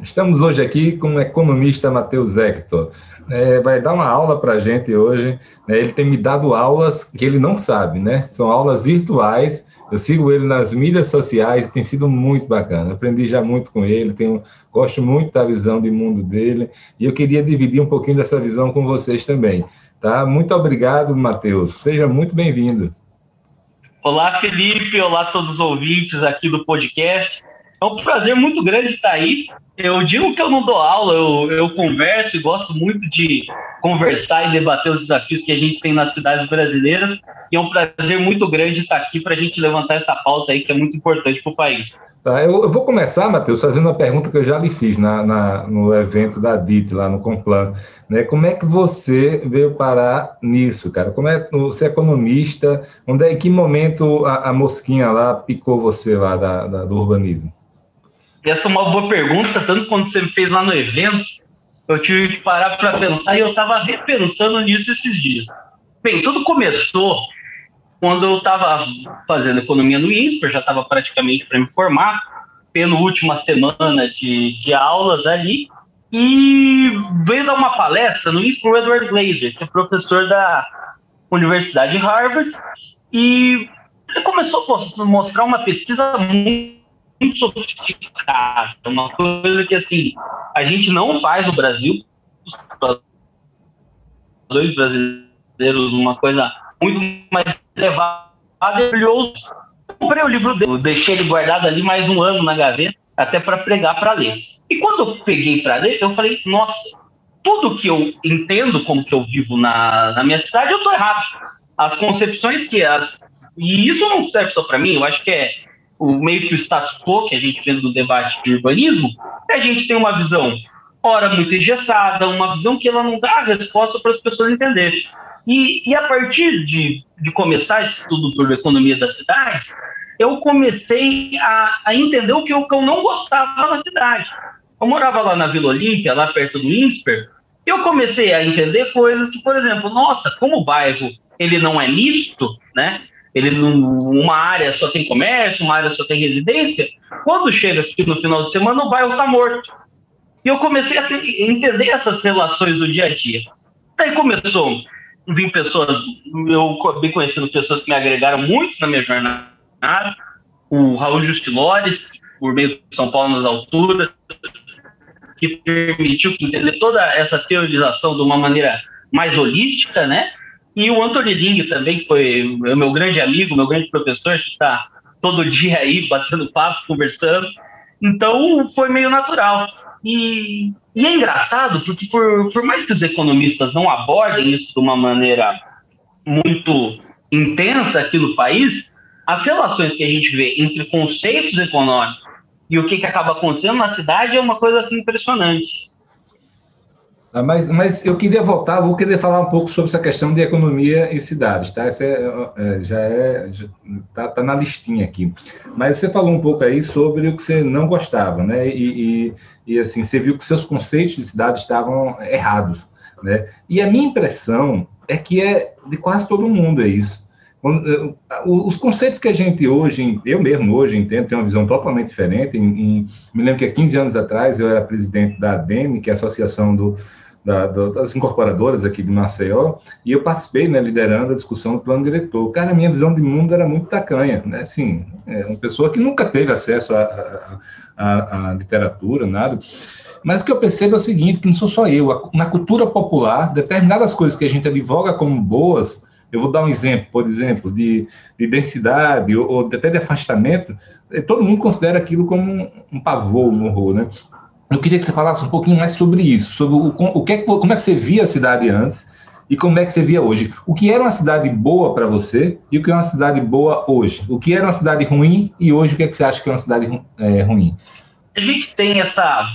Estamos hoje aqui com o economista Matheus Hector. É, vai dar uma aula para a gente hoje. Né? Ele tem me dado aulas que ele não sabe, né? São aulas virtuais. Eu sigo ele nas mídias sociais e tem sido muito bacana. Aprendi já muito com ele, tenho, gosto muito da visão de mundo dele e eu queria dividir um pouquinho dessa visão com vocês também. Tá? Muito obrigado, Matheus. Seja muito bem-vindo. Olá, Felipe. Olá todos os ouvintes aqui do podcast. É um prazer muito grande estar aí. Eu digo que eu não dou aula, eu, eu converso e gosto muito de conversar e debater os desafios que a gente tem nas cidades brasileiras. E é um prazer muito grande estar aqui para a gente levantar essa pauta aí que é muito importante para o país. Tá, eu, eu, vou começar, Matheus, fazendo uma pergunta que eu já lhe fiz na, na, no evento da DIT, lá no Complan. Né? Como é que você veio parar nisso, cara? Como é você é economista? Onde é, em que momento a, a mosquinha lá picou você lá da, da, do urbanismo? Essa é uma boa pergunta, tanto quando você me fez lá no evento, eu tive que parar para pensar e eu estava repensando nisso esses dias. Bem, tudo começou quando eu estava fazendo economia no INSPER, já estava praticamente para me formar, penúltima semana de, de aulas ali, e veio dar uma palestra no INSPER o Edward Glazer, que é professor da Universidade de Harvard, e ele começou a mostrar uma pesquisa muito muito sofisticada, uma coisa que assim a gente não faz no Brasil, dois brasileiros, uma coisa muito mais elevada brilhoso. Comprei o livro dele, deixei ele guardado ali mais um ano na gaveta, até para pregar para ler. E quando eu peguei para ler, eu falei, nossa, tudo que eu entendo como que eu vivo na, na minha cidade, eu estou errado. As concepções que as. E isso não serve só para mim, eu acho que é o meio que o status quo que a gente vê no debate de urbanismo, é a gente tem uma visão, ora, muito engessada, uma visão que ela não dá a resposta para as pessoas entenderem. E, e a partir de, de começar esse estudo sobre economia da cidade, eu comecei a, a entender o que eu, que eu não gostava na cidade. Eu morava lá na Vila Olímpia, lá perto do INSPER, e eu comecei a entender coisas que, por exemplo, nossa, como o bairro ele não é misto, né? Ele numa área só tem comércio, uma área só tem residência, quando chega aqui no final de semana o bairro está morto. E eu comecei a entender essas relações do dia a dia. Daí começou a vir pessoas, eu bem conhecendo pessoas que me agregaram muito na minha jornada, o Raul Justilores, por meio de São Paulo nas alturas, que permitiu entender toda essa teorização de uma maneira mais holística, né? E o Anthony Ling também, que foi meu grande amigo, meu grande professor, a gente está todo dia aí batendo papo, conversando. Então foi meio natural. E, e é engraçado, porque por, por mais que os economistas não abordem isso de uma maneira muito intensa aqui no país, as relações que a gente vê entre conceitos econômicos e o que, que acaba acontecendo na cidade é uma coisa assim impressionante. Ah, mas, mas eu queria voltar, vou querer falar um pouco sobre essa questão de economia em cidades, tá? Isso é, é, já é, tá, tá, na listinha aqui. Mas você falou um pouco aí sobre o que você não gostava, né? E, e, e assim, você viu que seus conceitos de cidade estavam errados, né? E a minha impressão é que é de quase todo mundo é isso. Eh, os conceitos que a gente hoje, eu mesmo hoje entendo, tem uma visão totalmente diferente. Em, em, me lembro que há 15 anos atrás eu era presidente da ADEME, que é a Associação do, da, das Incorporadoras aqui de Maceió, e eu participei, né, liderando a discussão do plano diretor. Cara, a minha visão de mundo era muito tacanha, né? Assim, é uma pessoa que nunca teve acesso à literatura, nada. Mas o que eu percebo é o seguinte, que não sou só eu. Na cultura popular, determinadas coisas que a gente advoga como boas eu vou dar um exemplo, por exemplo, de, de densidade ou, ou até de afastamento. Eh, todo mundo considera aquilo como um, um pavor, um horror, né? Eu queria que você falasse um pouquinho mais sobre isso, sobre o, o que, é como é que você via a cidade antes e como é que você via hoje. O que era uma cidade boa para você e o que é uma cidade boa hoje. O que era uma cidade ruim e hoje o que, é que você acha que é uma cidade é, ruim. A gente tem essa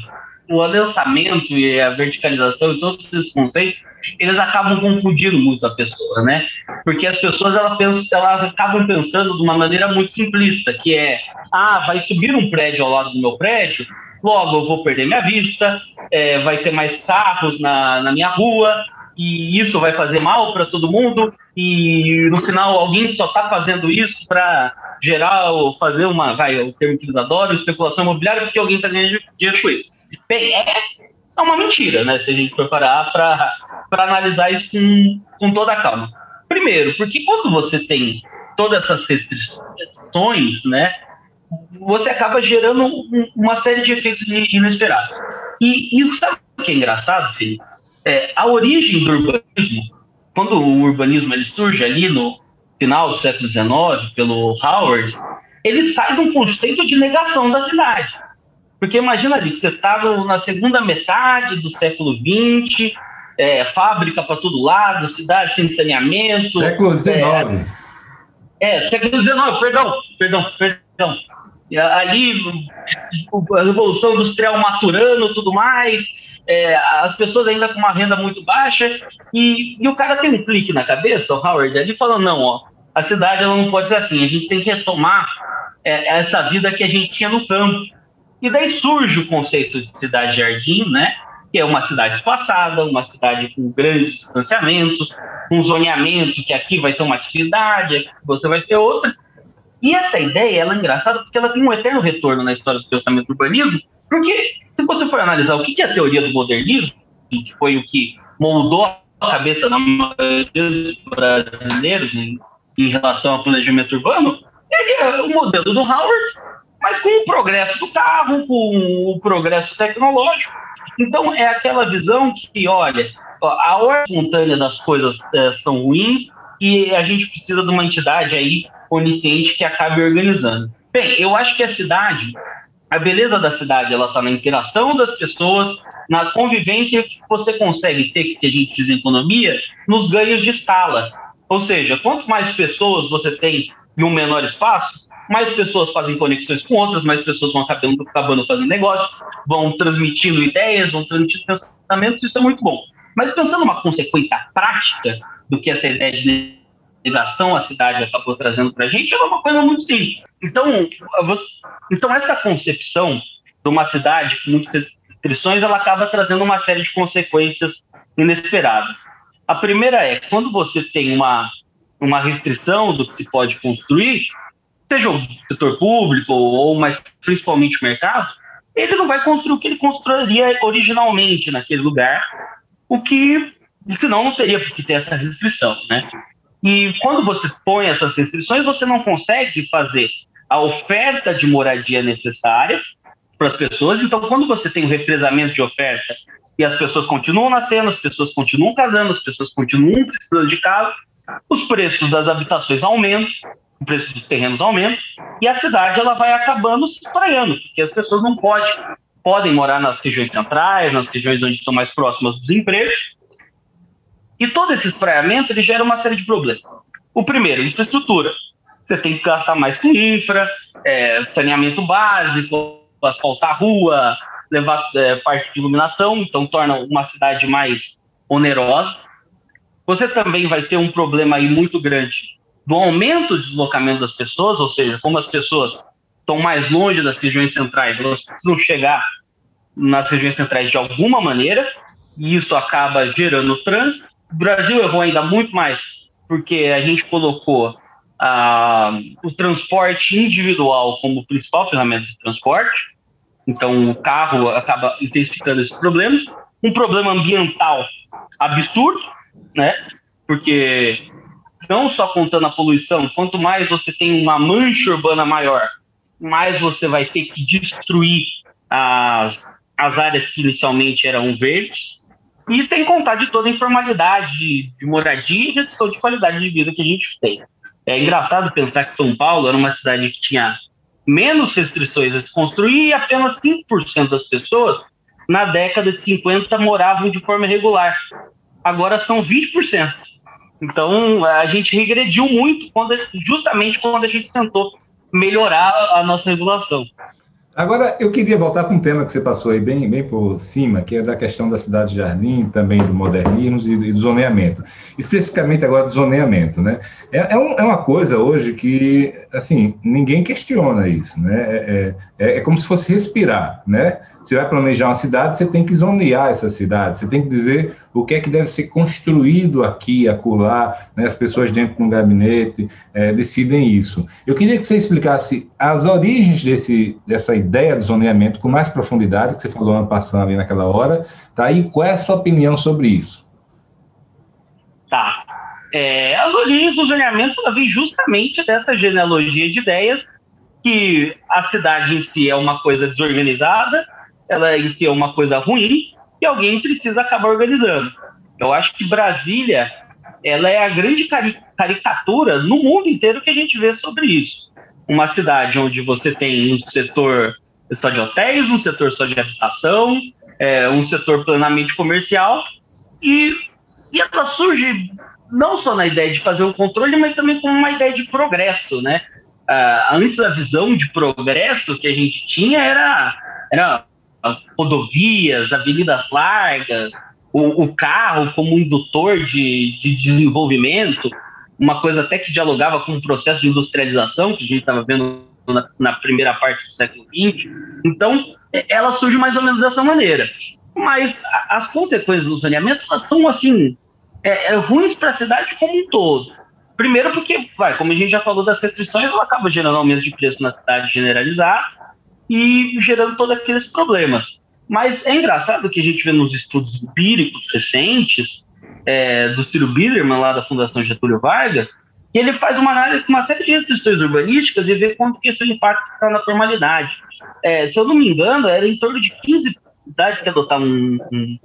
o adensamento e a verticalização e todos esses conceitos, eles acabam confundindo muito a pessoa, né? Porque as pessoas elas, pensam, elas acabam pensando de uma maneira muito simplista, que é, ah, vai subir um prédio ao lado do meu prédio, logo eu vou perder minha vista, é, vai ter mais carros na, na minha rua, e isso vai fazer mal para todo mundo, e no final alguém só está fazendo isso para gerar ou fazer uma, vai, o termo que eles adoram, especulação imobiliária, porque alguém está ganhando dinheiro com isso. Bem, é, é uma mentira, né? Se a gente for parar para analisar isso com, com toda a calma. Primeiro, porque quando você tem todas essas restrições, né? Você acaba gerando uma série de efeitos inesperados. E, e sabe o que é engraçado, Felipe? É, a origem do urbanismo, quando o urbanismo ele surge ali no final do século XIX, pelo Howard, ele sai de um conceito de negação da cidade. Porque imagina ali que você estava tá na segunda metade do século XX, é, fábrica para todo lado, cidade sem saneamento. Século XIX. É, é, século XIX, perdão, perdão, perdão. Ali, a Revolução Industrial maturando tudo mais, é, as pessoas ainda com uma renda muito baixa, e, e o cara tem um clique na cabeça, o Howard, ali falando, não, ó, a cidade ela não pode ser assim, a gente tem que retomar é, essa vida que a gente tinha no campo e daí surge o conceito de cidade-jardim, né? Que é uma cidade espaçada, uma cidade com grandes distanciamentos, um zoneamento que aqui vai ter uma atividade, aqui você vai ter outra. E essa ideia ela é engraçada porque ela tem um eterno retorno na história do pensamento do urbanismo, porque se você for analisar o que é a teoria do modernismo, que foi o que moldou a cabeça da maioria dos brasileiros em, em relação ao planejamento urbano, ele é o modelo do Howard, mas com o progresso do carro, com o progresso tecnológico. Então, é aquela visão que, olha, a ordem espontânea das coisas é, são ruins e a gente precisa de uma entidade aí onisciente que acabe organizando. Bem, eu acho que a cidade, a beleza da cidade, ela está na interação das pessoas, na convivência que você consegue ter, que a gente diz em economia, nos ganhos de escala. Ou seja, quanto mais pessoas você tem em um menor espaço, mais pessoas fazem conexões com outras, mais pessoas vão acabando, acabando fazendo negócio, vão transmitindo ideias, vão transmitindo pensamentos, isso é muito bom. Mas pensando numa consequência prática do que essa ideia de negação à cidade acabou trazendo para a gente, é uma coisa muito simples. Então, então, essa concepção de uma cidade com muitas restrições, ela acaba trazendo uma série de consequências inesperadas. A primeira é, quando você tem uma, uma restrição do que se pode construir, seja o setor público ou mais principalmente o mercado, ele não vai construir o que ele construiria originalmente naquele lugar, o que senão não teria que ter essa restrição, né? E quando você põe essas restrições, você não consegue fazer a oferta de moradia necessária para as pessoas. Então, quando você tem o represamento de oferta e as pessoas continuam nascendo, as pessoas continuam casando, as pessoas continuam precisando de casa, os preços das habitações aumentam o preço dos terrenos aumenta e a cidade ela vai acabando se espraiando, porque as pessoas não podem, podem morar nas regiões centrais, nas regiões onde estão mais próximas dos empregos. E todo esse espraiamento ele gera uma série de problemas. O primeiro, infraestrutura. Você tem que gastar mais com infra, é, saneamento básico, asfaltar rua, levar é, parte de iluminação, então torna uma cidade mais onerosa. Você também vai ter um problema aí muito grande do aumento do deslocamento das pessoas, ou seja, como as pessoas estão mais longe das regiões centrais, elas precisam chegar nas regiões centrais de alguma maneira, e isso acaba gerando trânsito. O Brasil errou ainda muito mais, porque a gente colocou ah, o transporte individual como principal ferramenta de transporte, então o carro acaba intensificando esses problemas. Um problema ambiental absurdo, né? Porque não só contando a poluição, quanto mais você tem uma mancha urbana maior, mais você vai ter que destruir as, as áreas que inicialmente eram verdes, e sem contar de toda a informalidade de, de moradia e redução de qualidade de vida que a gente tem. É engraçado pensar que São Paulo era uma cidade que tinha menos restrições a se construir e apenas 5% das pessoas na década de 50 moravam de forma irregular. Agora são 20%. Então a gente regrediu muito quando, justamente quando a gente tentou melhorar a nossa regulação. Agora, eu queria voltar para um tema que você passou aí bem, bem por cima, que é da questão da cidade jardim, também do modernismo e do zoneamento. Especificamente agora do zoneamento, né? É, é, um, é uma coisa hoje que, assim, ninguém questiona isso, né? É, é, é como se fosse respirar, né? Você vai planejar uma cidade, você tem que zonear essa cidade, você tem que dizer o que é que deve ser construído aqui, acolá, né? as pessoas dentro de um gabinete é, decidem isso. Eu queria que você explicasse as origens desse, dessa ideia de zoneamento com mais profundidade, que você falou ano passando ali naquela hora, tá? e qual é a sua opinião sobre isso? Tá. É, as origens do zoneamento vêm justamente dessa genealogia de ideias que a cidade em si é uma coisa desorganizada, ela em si é uma coisa ruim e alguém precisa acabar organizando. Eu acho que Brasília ela é a grande caricatura no mundo inteiro que a gente vê sobre isso. Uma cidade onde você tem um setor só de hotéis, um setor só de habitação, é, um setor plenamente comercial e, e ela surge não só na ideia de fazer um controle, mas também como uma ideia de progresso, né? Uh, antes a visão de progresso que a gente tinha era, era rodovias, avenidas largas, o, o carro como indutor de, de, desenvolvimento, uma coisa até que dialogava com o processo de industrialização que a gente estava vendo na, na, primeira parte do século XX. Então, ela surge mais ou menos dessa maneira. Mas as consequências do saneamento elas são assim é, é ruins para a cidade como um todo. Primeiro porque, vai, como a gente já falou das restrições, ela acaba gerando aumento de preço na cidade generalizado e gerando todos aqueles problemas. Mas é engraçado que a gente vê nos estudos empíricos recentes é, do Ciro Biderman, lá da Fundação Getúlio Vargas, que ele faz uma análise com uma série de restrições urbanísticas e vê quanto que isso impacta na formalidade. É, se eu não me engano, era em torno de 15 cidades que adotavam um, um,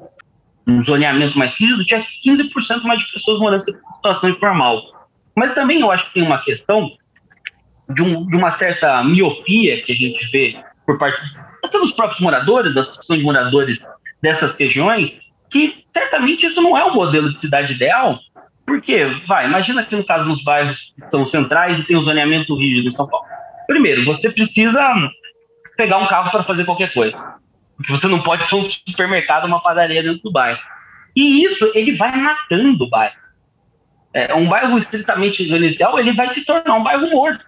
um zoneamento mais rígido, tinha 15% mais de pessoas morando em situação informal. Mas também eu acho que tem uma questão de, um, de uma certa miopia que a gente vê por parte dos próprios moradores, da associação de moradores dessas regiões, que certamente isso não é o modelo de cidade ideal, porque, vai, imagina que no caso nos bairros que são centrais e tem um zoneamento rígido em São Paulo. Primeiro, você precisa pegar um carro para fazer qualquer coisa, porque você não pode ter um supermercado, uma padaria dentro do bairro. E isso, ele vai matando o bairro. É, um bairro estritamente residencial, ele vai se tornar um bairro morto.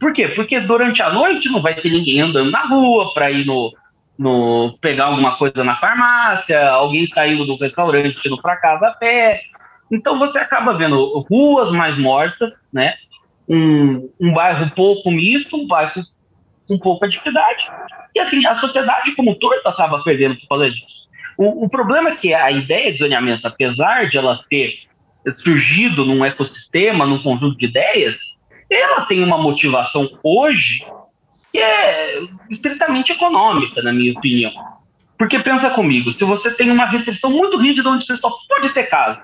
Por quê? Porque durante a noite não vai ter ninguém andando na rua para ir no, no pegar alguma coisa na farmácia, alguém saindo do restaurante indo para casa a pé. Então você acaba vendo ruas mais mortas, né? Um, um bairro pouco misto, um bairro com pouca atividade. E assim, a sociedade como todo acaba perdendo por causa disso. O, o problema é que a ideia de zoneamento, apesar de ela ter surgido num ecossistema, num conjunto de ideias, ela tem uma motivação hoje que é estritamente econômica, na minha opinião. Porque pensa comigo, se você tem uma restrição muito rígida onde você só pode ter casa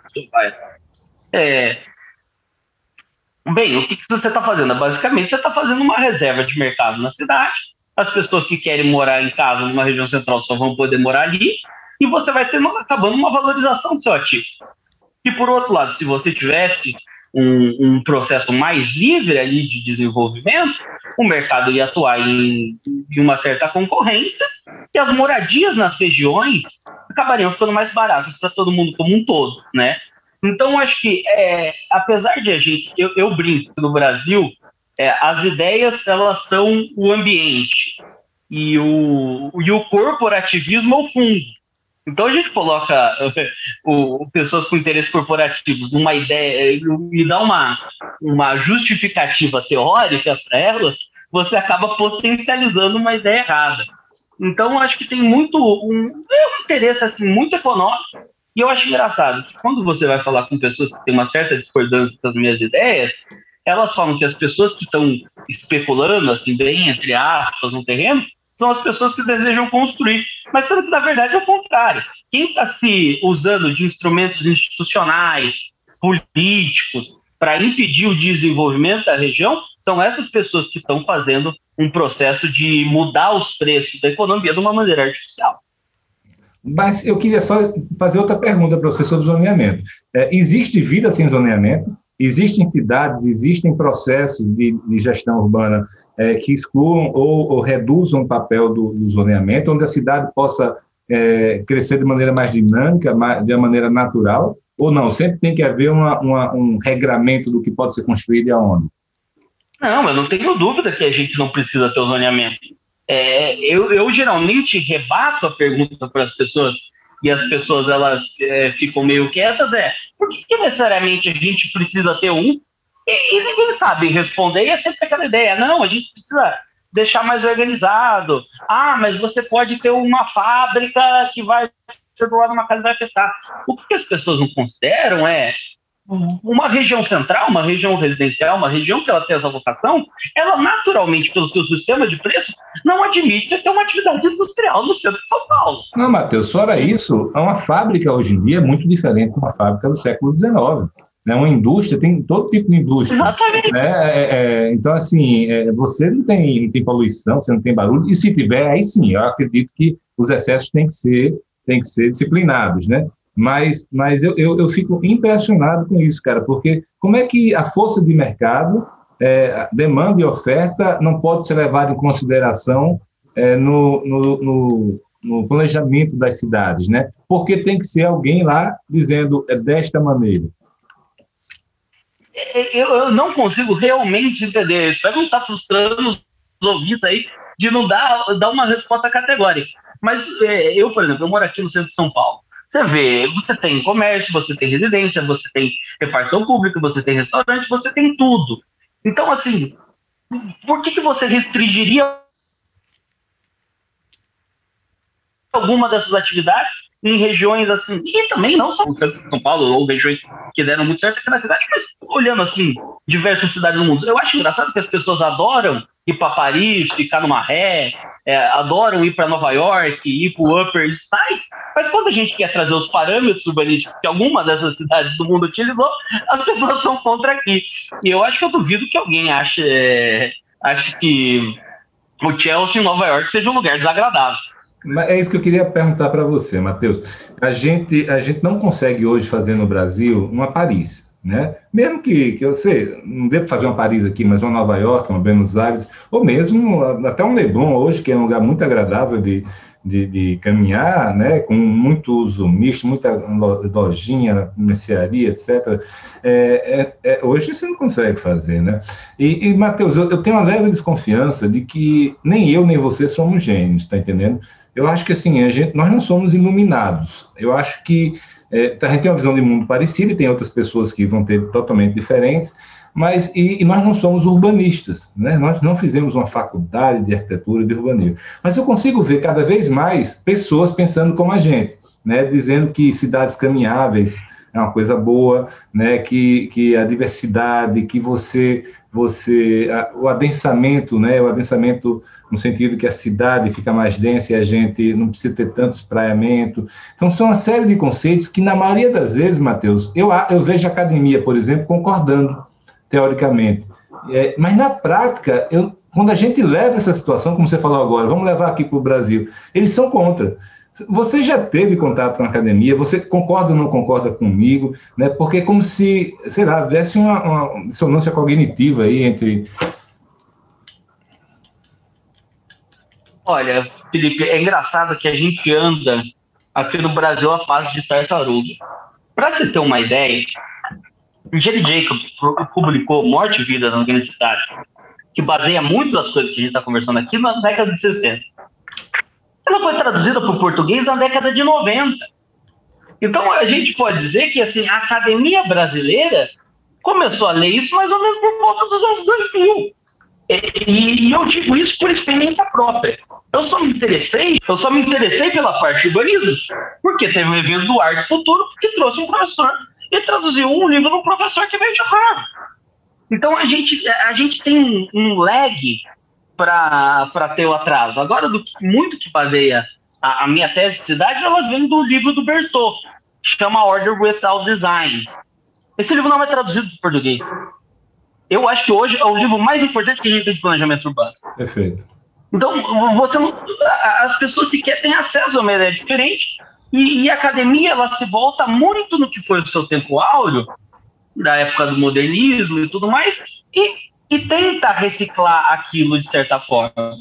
é... Bem, o que, que você está fazendo? Basicamente, você está fazendo uma reserva de mercado na cidade. As pessoas que querem morar em casa numa região central só vão poder morar ali. E você vai ter acabando uma valorização do seu ativo. E por outro lado, se você tivesse um, um, processo mais livre ali de desenvolvimento, o mercado ia atuar em, em uma certa concorrência e as moradias nas regiões acabariam ficando mais baratas para todo mundo como um todo, né? Então, acho que, é, apesar de a gente, eu, eu brinco no Brasil, é, as ideias elas são o ambiente e o, e o corporativismo é o fundo. Então a gente coloca o, pessoas com interesses corporativos numa ideia e dá uma, uma justificativa teórica para elas, você acaba potencializando uma ideia errada. Então acho que tem muito um, é um interesse assim muito econômico e eu acho engraçado que quando você vai falar com pessoas que têm uma certa discordância das minhas ideias, elas falam que as pessoas que estão especulando, assim, bem entre aspas, no terreno, são as pessoas que desejam construir. Mas sendo que, na verdade, é o contrário. Quem está se usando de instrumentos institucionais, políticos, para impedir o desenvolvimento da região, são essas pessoas que estão fazendo um processo de mudar os preços da economia de uma maneira artificial. Mas eu queria só fazer outra pergunta para você sobre zoneamento. É, existe vida sem zoneamento? Existem cidades, existem processos de, de gestão urbana é, que excluam ou, ou, reduzam o papel do, do, zoneamento, onde a cidade possa é, crescer de maneira mais dinâmica, mais, de uma maneira natural, ou não? Sempre tem que haver uma, uma, um regramento do que pode ser construído e aonde? Não, eu não tenho dúvida que a gente não precisa ter o zoneamento. É, eu, eu geralmente rebato a pergunta para as pessoas e as pessoas elas é, ficam meio quietas é por que, que necessariamente a gente precisa ter um e, e ninguém sabe responder, e é sempre aquela ideia, não, a gente precisa deixar mais organizado. Ah, mas você pode ter uma fábrica que vai ser do lado de uma casa vai afetar. O que as pessoas não consideram é uma região central, uma região residencial, uma região que ela tem essa vocação, ela naturalmente, pelo seu sistema de preços, não admite ter uma atividade industrial no centro de São Paulo. Não, Matheus, fora isso, uma fábrica hoje em dia é muito diferente de uma fábrica do século XIX. Né? Uma indústria tem todo tipo de indústria. Exatamente. Né? É, é, então, assim, é, você não tem, não tem poluição, você não tem barulho, e se tiver, aí sim, eu acredito que os excessos têm que ser, têm que ser disciplinados, né? Mas, mas eu, eu, eu fico impressionado com isso, cara, porque como é que a força de mercado, é, demanda e oferta, não pode ser levada em consideração é, no, no, no, no planejamento das cidades, né? Porque tem que ser alguém lá dizendo é desta maneira. Eu, eu não consigo realmente entender. Espero não estar frustrando os ouvintes aí de não dar, dar uma resposta categórica. Mas é, eu, por exemplo, eu moro aqui no centro de São Paulo. Você vê, você tem comércio, você tem residência, você tem repartição pública, você tem restaurante, você tem tudo. Então, assim, por que, que você restringiria alguma dessas atividades em regiões assim, e também não só São Paulo ou regiões que deram muito certo aqui na cidade, mas olhando assim, diversas cidades do mundo. Eu acho engraçado que as pessoas adoram ir para Paris, ficar numa ré, é, adoram ir para Nova York, ir para o Upper East Side, mas quando a gente quer trazer os parâmetros urbanísticos que alguma dessas cidades do mundo utilizou, as pessoas são contra aqui. E eu acho que eu duvido que alguém ache, é, ache que o Chelsea em Nova York seja um lugar desagradável. É isso que eu queria perguntar para você, Matheus. A gente, a gente não consegue hoje fazer no Brasil uma Paris, né? Mesmo que, que eu sei, não devo fazer uma Paris aqui, mas uma Nova York, uma Buenos Aires, ou mesmo até um Leblon hoje, que é um lugar muito agradável de, de, de caminhar, né? Com muito uso misto, muita lojinha, mercearia, etc. É, é, é, hoje você não consegue fazer, né? E, e Matheus, eu, eu tenho uma leve desconfiança de que nem eu nem você somos gênios, tá entendendo? Eu acho que assim, a gente, nós não somos iluminados. Eu acho que é, a gente tem uma visão de mundo parecida e tem outras pessoas que vão ter totalmente diferentes, mas e, e, nós não somos urbanistas, né? Nós não fizemos uma faculdade de arquitetura e de urbanismo. Mas eu consigo ver cada vez mais pessoas pensando como a gente, né? Dizendo que cidades caminháveis é uma coisa boa, né? Que, que a diversidade, que você você a, o adensamento, né? O adensamento no sentido que a cidade fica mais densa e a gente não precisa ter tanto espraiamento. Então, são uma série de conceitos que, na maioria das vezes, Matheus, eu, eu vejo a academia, por exemplo, concordando, teoricamente. É, mas, na prática, eu, quando a gente leva essa situação, como você falou agora, vamos levar aqui para o Brasil, eles são contra. Você já teve contato com a academia? Você concorda ou não concorda comigo? Né? Porque é como se, sei lá, houvesse uma, uma dissonância cognitiva aí entre Olha, Felipe, é engraçado que a gente anda aqui no Brasil a passo de tartaruga. Para você ter uma ideia, Jerry Jacobs publicou Morte e Vida na Universidade, que baseia muito das coisas que a gente está conversando aqui na década de 60. Ela foi traduzida para o português na década de 90. Então a gente pode dizer que assim, a academia brasileira começou a ler isso mais ou menos por volta dos anos 2000. E, e eu digo isso por experiência própria. Eu só me interessei, eu só me interessei pela parte de urbanismo, porque teve um evento do Arte Futuro que trouxe um professor e traduziu um livro do professor que veio de Harvard. Então a gente, a gente tem um lag para ter o atraso. Agora, do que, muito que baseia a, a, minha tese de cidade, ela vem do livro do Bertot, que chama Order Without Design. Esse livro não é traduzido para português. Eu acho que hoje é o livro mais importante que a gente tem de planejamento urbano. Perfeito. Então, você não, as pessoas sequer têm acesso a uma ideia diferente e, e, a academia ela se volta muito no que foi o seu tempo áureo, da época do modernismo e tudo mais, e, e tenta reciclar aquilo de certa forma.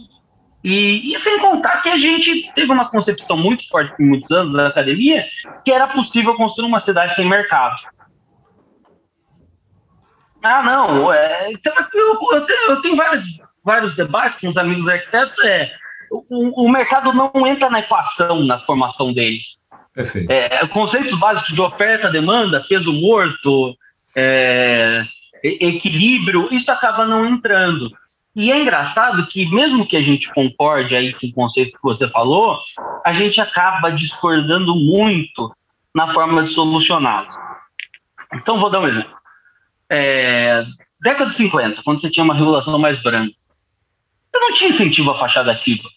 E, e, sem contar que a gente teve uma concepção muito forte por muitos anos da academia, que era possível construir uma cidade sem mercado. Ah, não, é, então, eu, eu, tenho, eu tenho vários, vários debates com os amigos arquitetos, é, o, o mercado não entra na equação na formação deles. Perfeito. É, conceitos básicos de oferta, demanda, peso morto, é, equilíbrio, isso acaba não entrando. E é engraçado que, mesmo que a gente concorde aí com o conceito que você falou, a gente acaba discordando muito na forma de solucioná-lo. Então, vou dar um exemplo. É, década de 50, quando você tinha uma regulação mais branca, você não tinha incentivo à fachada ativa.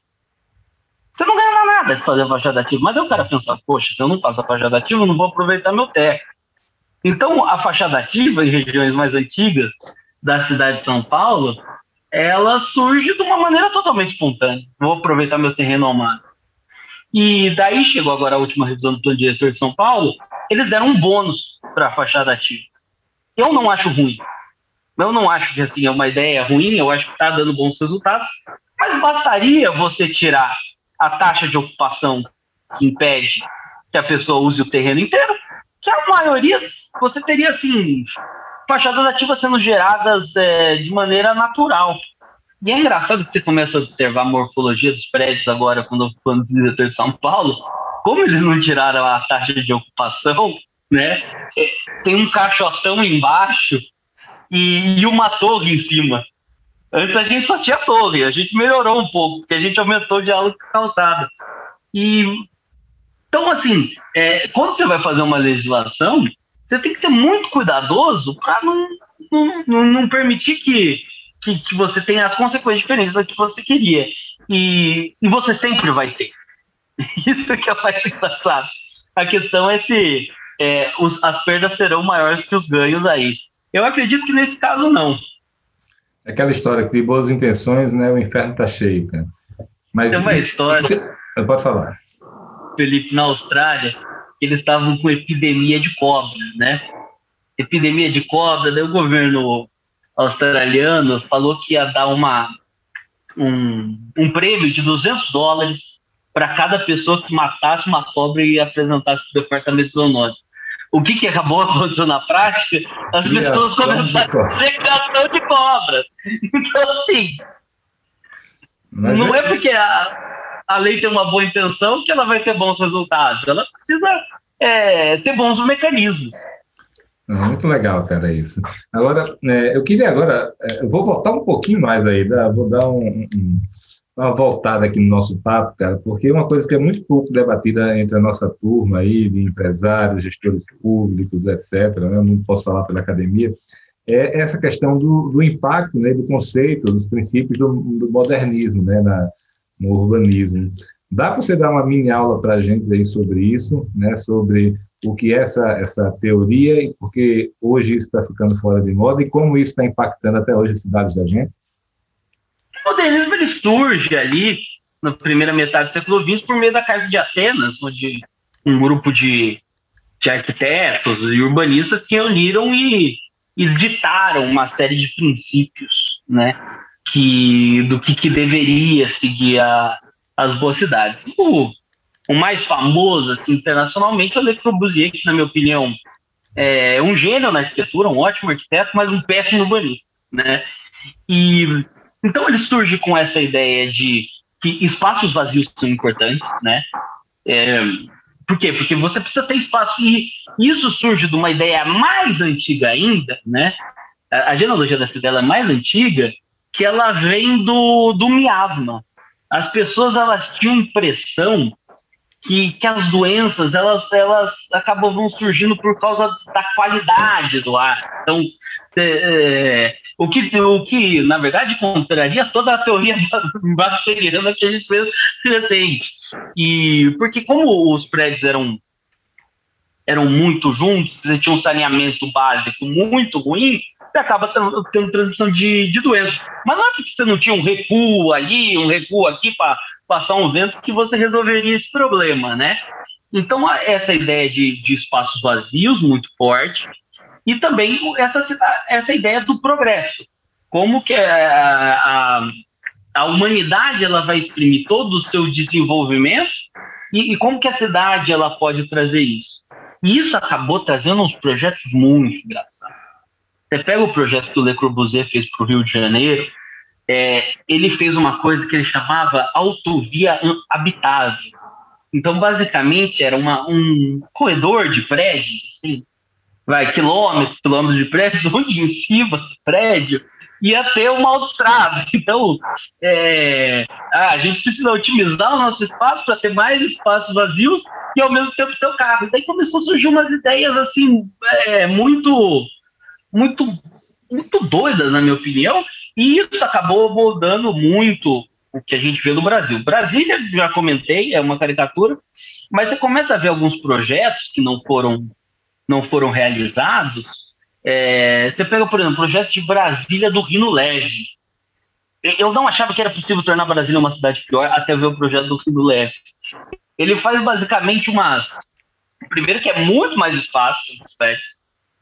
Você não ganhava nada de fazer a fachada ativa. Mas aí o cara pensa, poxa, se eu não faço a fachada ativa, eu não vou aproveitar meu terra. Então, a fachada ativa em regiões mais antigas da cidade de São Paulo, ela surge de uma maneira totalmente espontânea. Vou aproveitar meu terreno ao máximo. E daí chegou agora a última revisão do plano diretor de São Paulo, eles deram um bônus para a fachada ativa. Eu não acho ruim. Eu não acho que assim, é uma ideia ruim, eu acho que está dando bons resultados, mas bastaria você tirar a taxa de ocupação que impede que a pessoa use o terreno inteiro, que a maioria você teria assim fachadas ativas sendo geradas é, de maneira natural. E é engraçado que você começa a observar a morfologia dos prédios agora, quando eu fui diretor de São Paulo, como eles não tiraram a taxa de ocupação, né? É, tem um caixotão embaixo e, e uma torre em cima. Antes a gente só tinha torre, a gente melhorou um pouco, porque a gente aumentou o diálogo com calçada. E então, assim, é, quando você vai fazer uma legislação, você tem que ser muito cuidadoso para não, não, não, permitir que, que, que, você tenha as consequências diferentes do que você queria. E, e você sempre vai ter. Isso que é mais engraçado. A questão é se é, os, as perdas serão maiores que os ganhos aí. Eu acredito que nesse caso não. Aquela história que de boas intenções, né, o inferno está cheio, cara. Mas Tem uma isso, história. Isso, pode falar. Felipe, na Austrália, eles estavam com epidemia de cobra, né? Epidemia de cobra, daí o governo australiano falou que ia dar uma, um, um prêmio de 200 dólares para cada pessoa que matasse uma cobra e apresentasse para o departamento de zoonose o que, que acabou acontecendo na prática? As criação pessoas começaram a fazer criação de cobras. Então, assim, Mas não é... é, porque a, a lei tem uma boa intenção que ela vai ter bons resultados. Ela precisa é, ter bons mecanismos. Muito legal, cara, isso. Agora, é, eu queria agora, é, eu vou voltar um pouquinho mais aí, vou dar um, um uma voltada aqui no nosso papo, cara, porque é uma coisa que é muito pouco debatida entre a nossa turma aí, de empresários, gestores públicos, etc., né? não posso falar pela academia, é essa questão do, do impacto, né, do conceito, dos princípios do, do modernismo, né, na, no urbanismo. Dá para você dar uma mini aula para a gente aí sobre isso, né, sobre o que é essa, essa teoria e porque hoje isso está ficando fora de moda e como isso está impactando até hoje as cidades da gente? O modernismo ele surge ali na primeira metade do século XX por meio da Casa de Atenas, onde um grupo de, de arquitetos e urbanistas se reuniram e, e ditaram uma série de princípios, né, que do que, que deveria seguir a, as boas cidades. O, o mais famoso, assim, internacionalmente, é o Le Corbusier, que, na minha opinião, é um gênio na arquitetura, um ótimo arquiteto, mas um péssimo urbanista, né? E então ele surge com essa ideia de que espaços vazios são importantes, né? É, por quê? Porque você precisa ter espaço e isso surge de uma ideia mais antiga ainda, né? A, a genealogia dessa ideia é mais antiga, que ela vem do, do miasma. As pessoas elas tinham impressão que, que as doenças elas, elas acabavam surgindo por causa da qualidade do ar. Então, é, o, que, o que, na verdade, contraria toda a teoria bacteriana que a gente fez recente. E porque como os prédios eram eram muito juntos, você tinha um saneamento básico muito ruim, você acaba tendo transmissão de, de doenças. Mas não é porque você não tinha um recuo ali, um recuo aqui para passar um vento que você resolveria esse problema, né? Então, essa ideia de, de espaços vazios muito forte e também essa, essa ideia do progresso. Como que a, a, a humanidade ela vai exprimir todo o seu desenvolvimento e, e como que a cidade ela pode trazer isso. E isso acabou trazendo uns projetos muito engraçados. Você pega o projeto que o Le Corbusier fez para o Rio de Janeiro, é, ele fez uma coisa que ele chamava autovia habitável. Então, basicamente, era uma, um corredor de prédios, assim, vai, quilômetros, quilômetros de prédios, onde em cima do prédio ia ter uma autoestrada. Então, é, a gente precisa otimizar o nosso espaço para ter mais espaços vazios e ao mesmo tempo ter o carro. Daí começou a surgir umas ideias assim, é, muito muito, muito doidas, na minha opinião, e isso acabou moldando muito o que a gente vê no Brasil. Brasília, já comentei, é uma caricatura, mas você começa a ver alguns projetos que não foram, não foram realizados. É, você pega, por exemplo, o projeto de Brasília do Rino Leve. Eu não achava que era possível tornar Brasília uma cidade pior até ver o projeto do Rino Leve. Ele faz basicamente umas. Primeiro, que é muito mais espaço,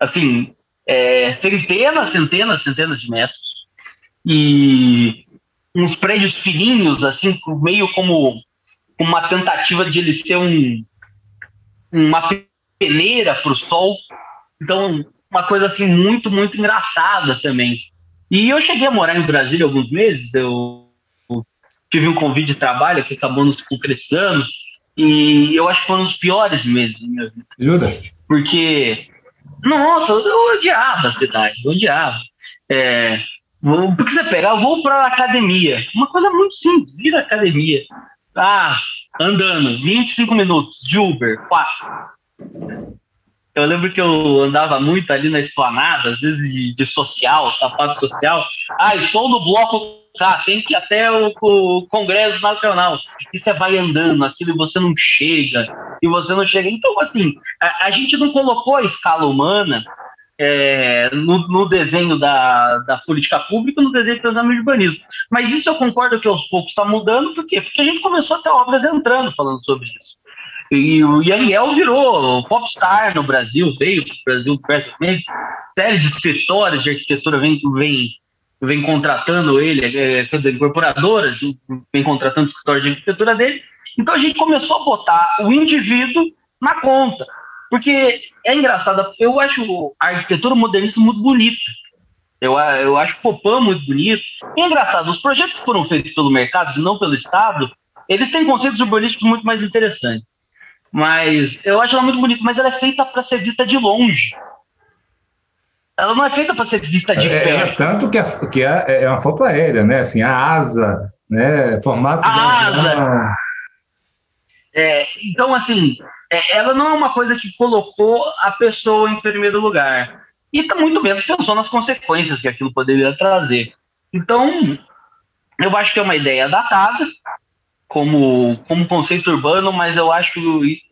assim, é, centenas, centenas, centenas de metros. E uns prédios fininhos, assim, meio como uma tentativa de ele ser um, uma peneira para o sol. Então, uma coisa assim muito, muito engraçada também. E eu cheguei a morar em Brasília alguns meses, eu tive um convite de trabalho que acabou nos concretizando, e eu acho que foram os piores meses da minha vida. Jura? Porque nossa, eu odiava a cidade, eu odiava. É, porque você pega, eu vou para a academia, uma coisa muito simples, ir à academia. Ah, andando, 25 minutos, de Uber, 4. Eu lembro que eu andava muito ali na esplanada, às vezes de, de social, sapato social. Ah, estou no bloco K, tem que ir até o, o, Congresso Nacional. E você vai andando, aquilo e você não chega, e você não chega. Então, assim, a, a gente não colocou a escala humana é, no, no, desenho da, da política pública, no desenho do urbanismo. Mas isso eu concordo que aos poucos está mudando, por quê? Porque a gente começou a ter obras entrando falando sobre isso. E o Yaniel virou popstar no Brasil, veio para o Brasil diversas. Série de escritórios de arquitetura vem, vem, vem contratando ele, é, quer dizer, incorporadoras vem contratando o escritório de arquitetura dele. Então a gente começou a botar o indivíduo na conta. Porque é engraçado, eu acho a arquitetura modernista muito bonita. Eu, eu acho o Copan muito bonito. E é engraçado, os projetos que foram feitos pelo mercado e não pelo Estado, eles têm conceitos urbanísticos muito mais interessantes. Mas eu acho ela muito bonita, mas ela é feita para ser vista de longe. Ela não é feita para ser vista de é, perto. É, tanto que, a, que é, é uma foto aérea, né? Assim, a asa, né? Formato. A asa. É, então, assim, é, ela não é uma coisa que colocou a pessoa em primeiro lugar. E tá muito menos pensou nas consequências que aquilo poderia trazer. Então, eu acho que é uma ideia datada, como, como conceito urbano, mas eu acho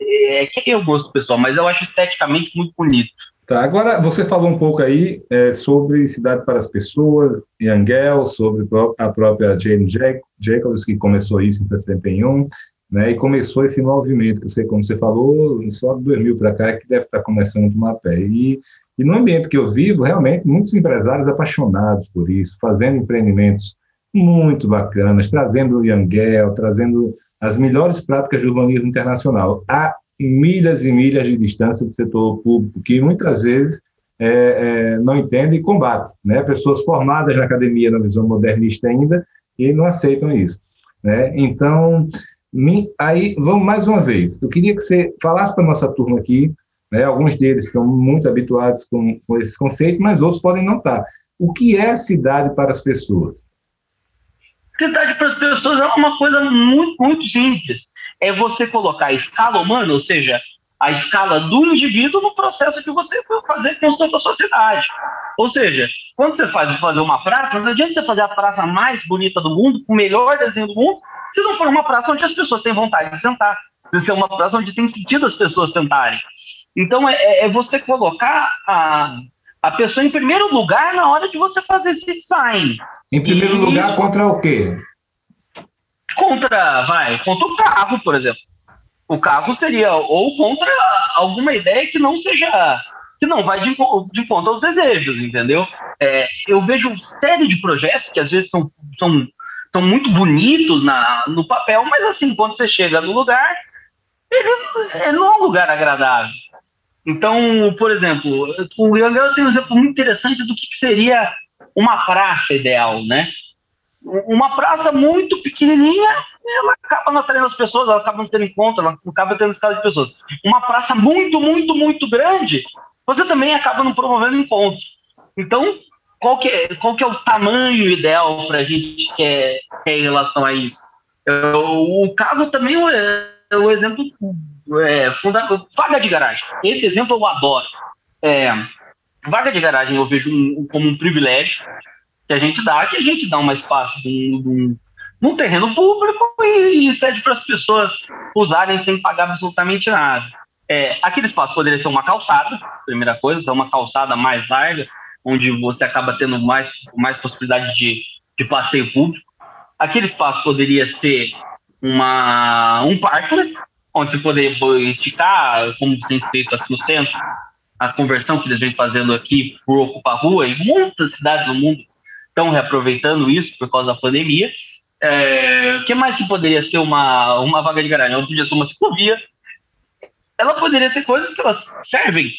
é que é o gosto pessoal, mas eu acho esteticamente muito bonito. Tá, agora você falou um pouco aí é, sobre Cidade para as Pessoas, Yangel, sobre a própria Jane Jacobs, que começou isso em 61, né, e começou esse movimento, que você, como você falou, só de 2000 para cá é que deve estar começando a tomar pé. E, e no ambiente que eu vivo, realmente, muitos empresários apaixonados por isso, fazendo empreendimentos muito bacanas, trazendo o Yangel, trazendo as melhores práticas de urbanismo internacional a milhas e milhas de distância do setor público, que muitas vezes é, é, não entende e combate. Né? Pessoas formadas na academia na visão modernista ainda e não aceitam isso. Né? Então, aí, vamos mais uma vez. Eu queria que você falasse para a nossa turma aqui, né? alguns deles estão muito habituados com, com esse conceito, mas outros podem não estar. O que é cidade para as pessoas? Cidade para as pessoas é uma coisa muito, muito simples. É você colocar a escala humana, ou seja, a escala do indivíduo no processo que você for fazer construção da sociedade. Ou seja, quando você faz fazer uma praça, não adianta você fazer a praça mais bonita do mundo, com o melhor desenho do mundo, se não for uma praça onde as pessoas têm vontade de sentar. Se é uma praça onde tem sentido as pessoas sentarem. Então, é, é, é você colocar a, a pessoa em primeiro lugar na hora de você fazer esse design. Em primeiro e lugar, isso, contra o quê? Contra, vai, contra o carro, por exemplo. O carro seria, ou contra alguma ideia que não seja, que não vai de, de conta aos desejos, entendeu? É, eu vejo série de projetos que às vezes são, são, são muito bonitos na, no papel, mas assim, quando você chega no lugar, ele, ele não é um lugar agradável. Então, por exemplo, o Yangel tem um exemplo muito interessante do que seria uma praça ideal, né? Uma praça muito pequenininha, ela acaba não atraindo as pessoas, ela acaba não tendo encontro, ela acaba tendo escala de pessoas. Uma praça muito, muito, muito grande, você também acaba não promovendo encontro. Então, qual que é, qual que é o tamanho ideal para a gente que é, que é em relação a isso? O caso também é, é o exemplo é, funda, vaga de garagem. Esse exemplo eu adoro. É, vaga de garagem eu vejo um, como um privilégio que a gente dá, que a gente dá um espaço num, terreno público e, e cede para as pessoas usarem sem pagar absolutamente nada. É, aquele espaço poderia ser uma calçada, primeira coisa, uma calçada mais larga, onde você acaba tendo mais, mais possibilidade de, de passeio público. Aquele espaço poderia ser uma, um parque, onde você poder esticar, como tem feito aqui no centro, a conversão que eles vêm fazendo aqui por ocupar rua, e muitas cidades no mundo estão reaproveitando isso por causa da pandemia. O é, que mais que poderia ser uma, uma vaga de garagem? Ela podia ser uma ciclovia. Ela poderia ser coisas que elas servem,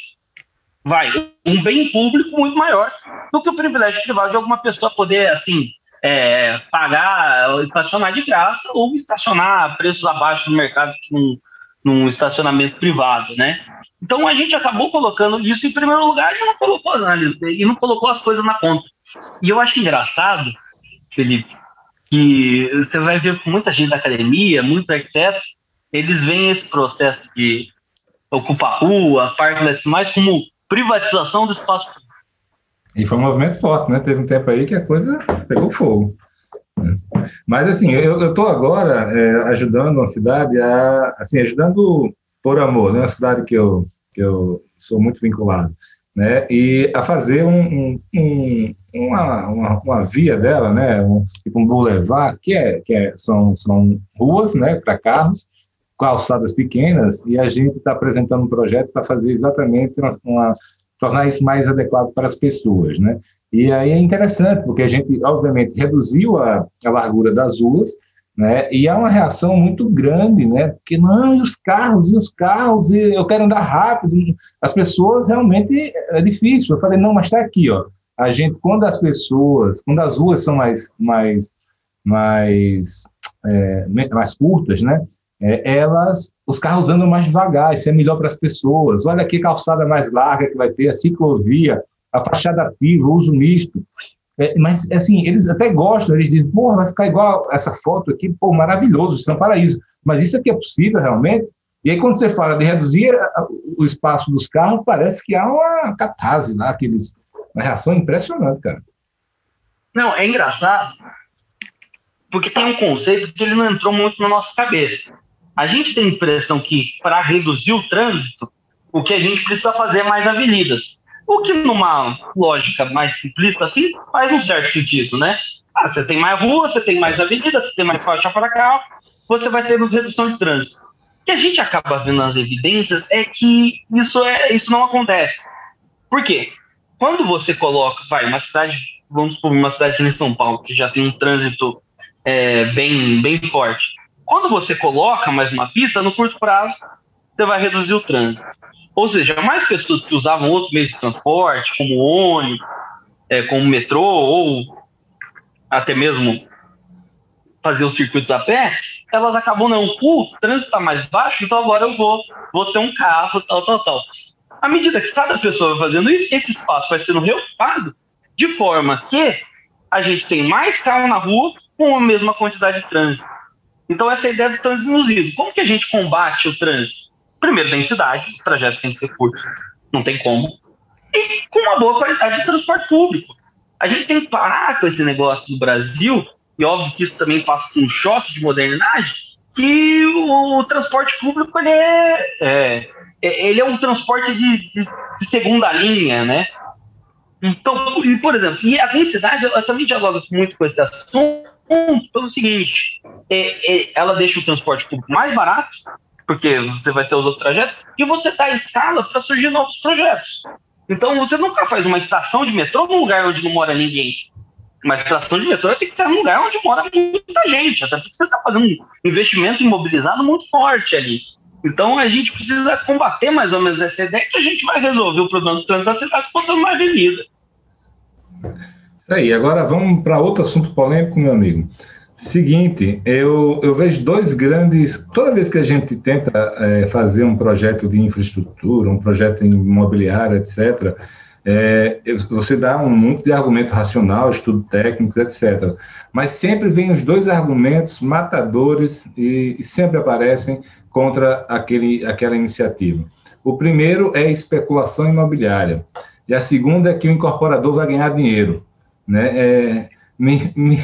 vai, um bem público muito maior do que o privilégio privado de alguma pessoa poder, assim, é, pagar, estacionar de graça ou estacionar a preços abaixo do mercado num, num estacionamento privado, né? Então a gente acabou colocando isso em primeiro lugar e não colocou análise, e não colocou as coisas na conta. E eu acho engraçado, Felipe, que você vai ver com muita gente da academia, muitos arquitetos, eles veem esse processo de ocupar rua, parques mais como privatização do espaço público. E foi um movimento forte, né? Teve um tempo aí que a coisa pegou fogo. Mas, assim, eu estou agora é, ajudando uma cidade a, assim, ajudando por amor, né? Uma cidade que eu, que eu sou muito vinculado, né? E a fazer um, um, uma, uma, uma, via dela, né? Um, tipo um boulevard, que, é, que é, são, são ruas, né? Para carros, calçadas pequenas, e a gente está apresentando um projeto para fazer exatamente uma, uma tornar isso mais adequado para as pessoas, né? E aí é interessante, porque a gente, obviamente, reduziu a, a largura das ruas, né? E há uma reação muito grande, né? Porque não, e os carros, e os carros, e eu quero andar rápido. As pessoas realmente é difícil. Eu falei, não, mas está aqui, ó. A gente, quando as pessoas, quando as ruas são mais, mais, mais, é, mais curtas, né? é, elas, os carros andam mais devagar, isso é melhor para as pessoas. Olha que calçada mais larga que vai ter, a ciclovia, a fachada piva, o uso misto. É, mas, assim, eles até gostam, eles dizem, porra, vai ficar igual essa foto aqui, pô, maravilhoso, isso é paraíso. Mas isso aqui é possível realmente? E aí, quando você fala de reduzir o espaço dos carros, parece que há uma catarse lá, aqueles, uma reação impressionante, cara. Não, é engraçado, porque tem um conceito que ele não entrou muito na nossa cabeça a gente tem a impressão que para reduzir o trânsito, o que a gente precisa fazer é mais avenidas. O que, numa lógica mais simplista assim, faz um certo sentido, né? Ah, você tem mais rua, você tem mais avenida, você tem mais faixa para carro, você vai ter redução de trânsito. O que a gente acaba vendo nas evidências é que isso, é, isso não acontece. Por quê? Quando você coloca, vai, uma cidade, vamos supor, uma cidade em São Paulo, que já tem um trânsito é, bem, bem forte, Quando você coloca mais uma pista, no curto prazo, você vai reduzir o trânsito. Ou seja, mais pessoas que usavam outro meio de transporte, como ônibus, é, como metrô, ou até mesmo fazer os circuitos a pé, elas acabam, não, o trânsito está mais baixo, então agora eu vou, vou ter um carro, tal, tal, tal. À medida que cada pessoa vai fazendo isso, esse espaço vai sendo reocupado de forma que a gente tem mais carro na rua com a mesma quantidade de trânsito. Então, essa é a ideia do trânsito induzido. Como que a gente combate o trânsito? Primeiro, densidade, os trajetos têm que ser curtos, não tem como. E com uma boa qualidade de transporte público. A gente tem que parar com esse negócio do Brasil, e óbvio que isso também passa por um choque de modernidade, que o, transporte público ele é, é, ele é um transporte de, de, de segunda linha, né? Então, por, por exemplo, e a densidade, eu também dialogo muito com esse assunto pelo seguinte: é, é, ela deixa o transporte público mais barato, porque você vai ter os outros trajetos, e você dá escala para surgir novos projetos. Então, você nunca faz uma estação de metrô num lugar onde não mora ninguém. Uma estação de metrô tem que ser num lugar onde mora muita gente, até porque você está fazendo um investimento imobilizado muito forte ali. Então, a gente precisa combater mais ou menos essa ideia que a gente vai resolver o problema do trânsito da cidade botando uma avenida. Isso aí. Agora vamos para outro assunto polêmico, meu amigo. Seguinte, eu, eu vejo dois grandes. Toda vez que a gente tenta é, fazer um projeto de infraestrutura, um projeto imobiliário, etc., é, você dá um monte de argumento racional, estudo técnico, etc. Mas sempre vem os dois argumentos matadores e, e sempre aparecem contra aquele, aquela iniciativa. O primeiro é especulação imobiliária. E a segunda é que o incorporador vai ganhar dinheiro. Né? É, me, me,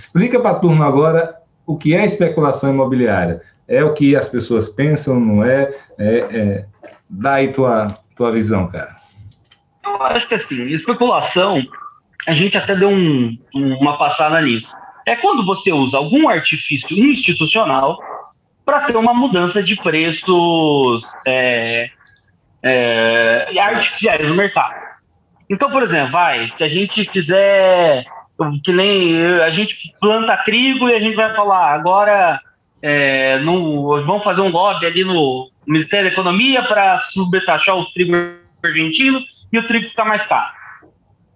explica para a turma agora o que é especulação imobiliária. É o que as pessoas pensam, não é? é, é dá aí tua, tua visão, cara. Eu acho que assim, especulação, a gente até deu um, uma passada nisso. É quando você usa algum artifício institucional para ter uma mudança de preços é, é, artificiais no mercado. Então, por exemplo, vai, se a gente fizer que nem a gente planta trigo e a gente vai falar agora é, no, vamos fazer um lobby ali no Ministério da Economia para subtaxar o trigo argentino e o trigo ficar mais caro.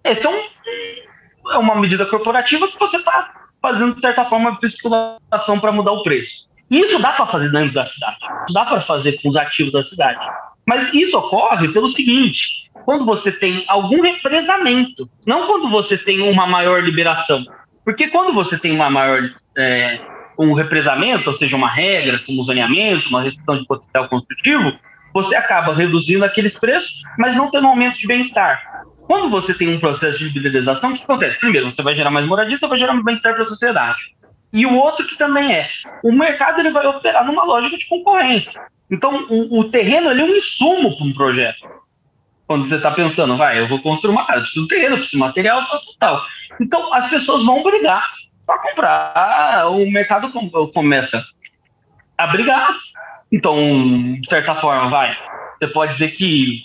Essa é, um, é uma medida corporativa que você está fazendo, de certa forma, especulação para mudar o preço. Isso dá para fazer dentro da cidade. Dá para fazer com os ativos da cidade. Mas isso ocorre pelo seguinte: quando você tem algum represamento, não quando você tem uma maior liberação. Porque quando você tem uma maior é, um represamento, ou seja, uma regra, como zoneamento, uma restrição de potencial construtivo, você acaba reduzindo aqueles preços, mas não tendo um aumento de bem-estar. Quando você tem um processo de liberalização, o que acontece? Primeiro, você vai gerar mais moradia, você vai gerar mais bem-estar para a sociedade. E o outro que também é, o mercado ele vai operar numa lógica de concorrência. Então, o, o terreno ele é um insumo para um projeto. Quando você está pensando, vai, eu vou construir uma casa, preciso de terreno, preciso de material, tal, tal, tal. Então, as pessoas vão brigar para comprar. O mercado começa a brigar. Então, de certa forma, vai, você pode dizer que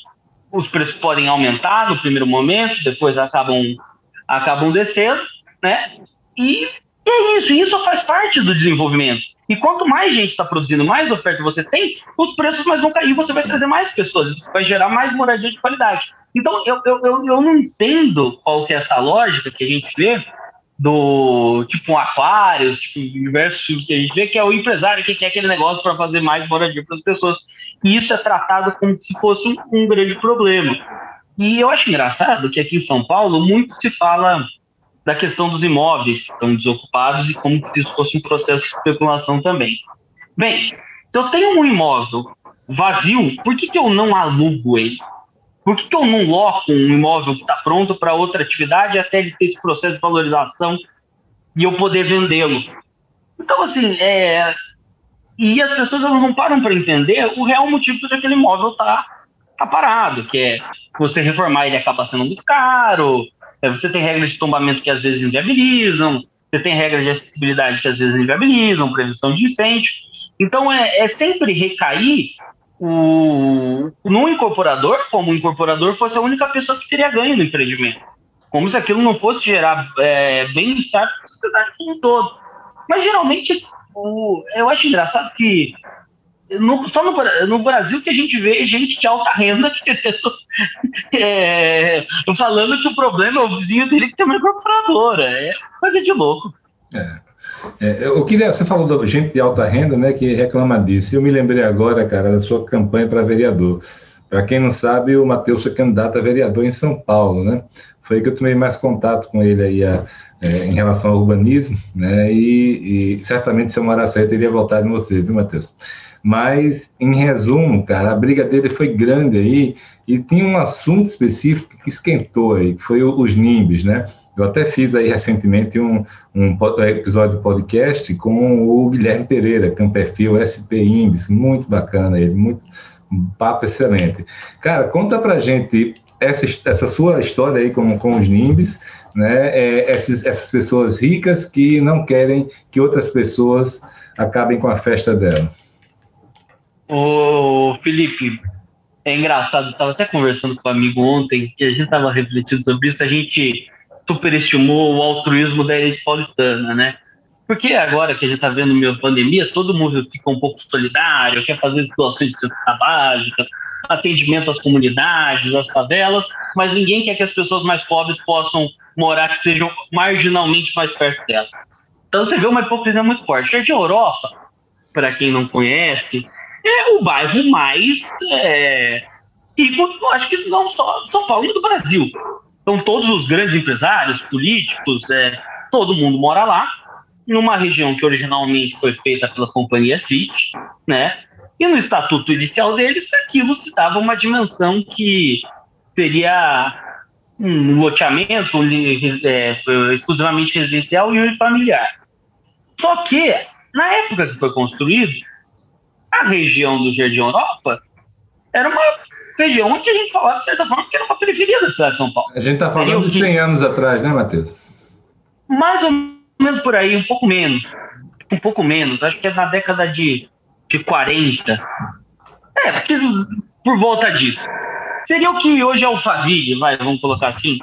os preços podem aumentar no primeiro momento, depois acabam, acabam descendo, né? E é isso, isso faz parte do desenvolvimento. E quanto mais gente está produzindo, mais oferta você tem, os preços mais vão cair, você vai trazer mais pessoas, vai gerar mais moradia de qualidade. Então, eu, eu, eu, eu não entendo qual que é essa lógica que a gente vê do tipo um aquário, tipo, diversos tipos que a gente vê, que é o empresário que quer aquele negócio para fazer mais moradia para as pessoas. E isso é tratado como se fosse um, um grande problema. E eu acho engraçado que aqui em São Paulo muito se fala da questão dos imóveis que estão desocupados e como se isso fosse um processo de especulação também. Bem, se eu tenho um imóvel vazio, por que, que eu não alugo ele? Por que, que eu não loco um imóvel que está pronto para outra atividade até ele ter esse processo de valorização e eu poder vendê-lo? Então, assim, é... e as pessoas elas não param para entender o real motivo de aquele imóvel estar tá, tá parado, que é você reformar ele acaba sendo muito caro, você tem regras de tombamento que às vezes inviabilizam, você tem regras de acessibilidade que às vezes inviabilizam, prevenção de incêndio. Então, é, é sempre recair o, no incorporador, como o incorporador fosse a única pessoa que teria ganho no empreendimento. Como se aquilo não fosse gerar é, bem-estar para a sociedade como um todo. Mas, geralmente, o, eu acho engraçado que no, só no, no, Brasil que a gente vê gente de alta renda é, falando que o problema é o vizinho dele que tem uma incorporadora. É coisa de louco. É. É, eu queria, você falou da gente de alta renda, né, que reclama disso. Eu me lembrei agora, cara, da sua campanha para vereador. Para quem não sabe, o Matheus foi candidato a vereador em São Paulo, né? Foi aí que eu tomei mais contato com ele aí a, é, em relação ao urbanismo, né? E, e, certamente se eu morasse aí, eu teria voltado em você, viu, Matheus? Mas, em resumo, cara, a briga dele foi grande aí e tinha um assunto específico que esquentou aí, que foi os NIMBs, né? Eu até fiz aí recentemente um, um episódio do podcast com o Guilherme Pereira, que tem um perfil SP Imbis, muito bacana ele, muito, um papo excelente. Cara, conta pra gente essa, essa sua história aí com, com os NIMBs, né? É, essas, essas pessoas ricas que não querem que outras pessoas acabem com a festa dela. Ô, Felipe, é engraçado, estava até conversando com um amigo ontem, que a gente estava refletindo sobre isso, a gente superestimou o altruísmo da elite paulistana, né? Porque agora que a gente está vendo meio pandemia, todo mundo fica um pouco solidário, quer fazer doações de cestas básicas, atendimento às comunidades, às favelas, mas ninguém quer que as pessoas mais pobres possam morar, que sejam marginalmente mais perto dela. Então você vê uma hipocrisia muito forte. Jardim Europa, para quem não conhece, é o bairro mais é, rico, acho que não só São Paulo, do Brasil. Então todos os grandes empresários, políticos, é, todo mundo mora lá numa região que originalmente foi feita pela companhia City, né? E no estatuto inicial deles, aquilo se dava uma dimensão que seria um loteamento é, exclusivamente residencial e unifamiliar. Só que, na época que foi construído, a região do Jardim Europa era uma região onde a gente falava, de certa forma, que era uma periferia da cidade de São Paulo. A gente está falando de 100 anos atrás, né, Matheus? Mais ou menos por aí, um pouco menos. Um pouco menos. Acho que é na década de, de 40. É, porque, por volta disso. Seria o que hoje é o Alphaville, vai, vamos colocar assim,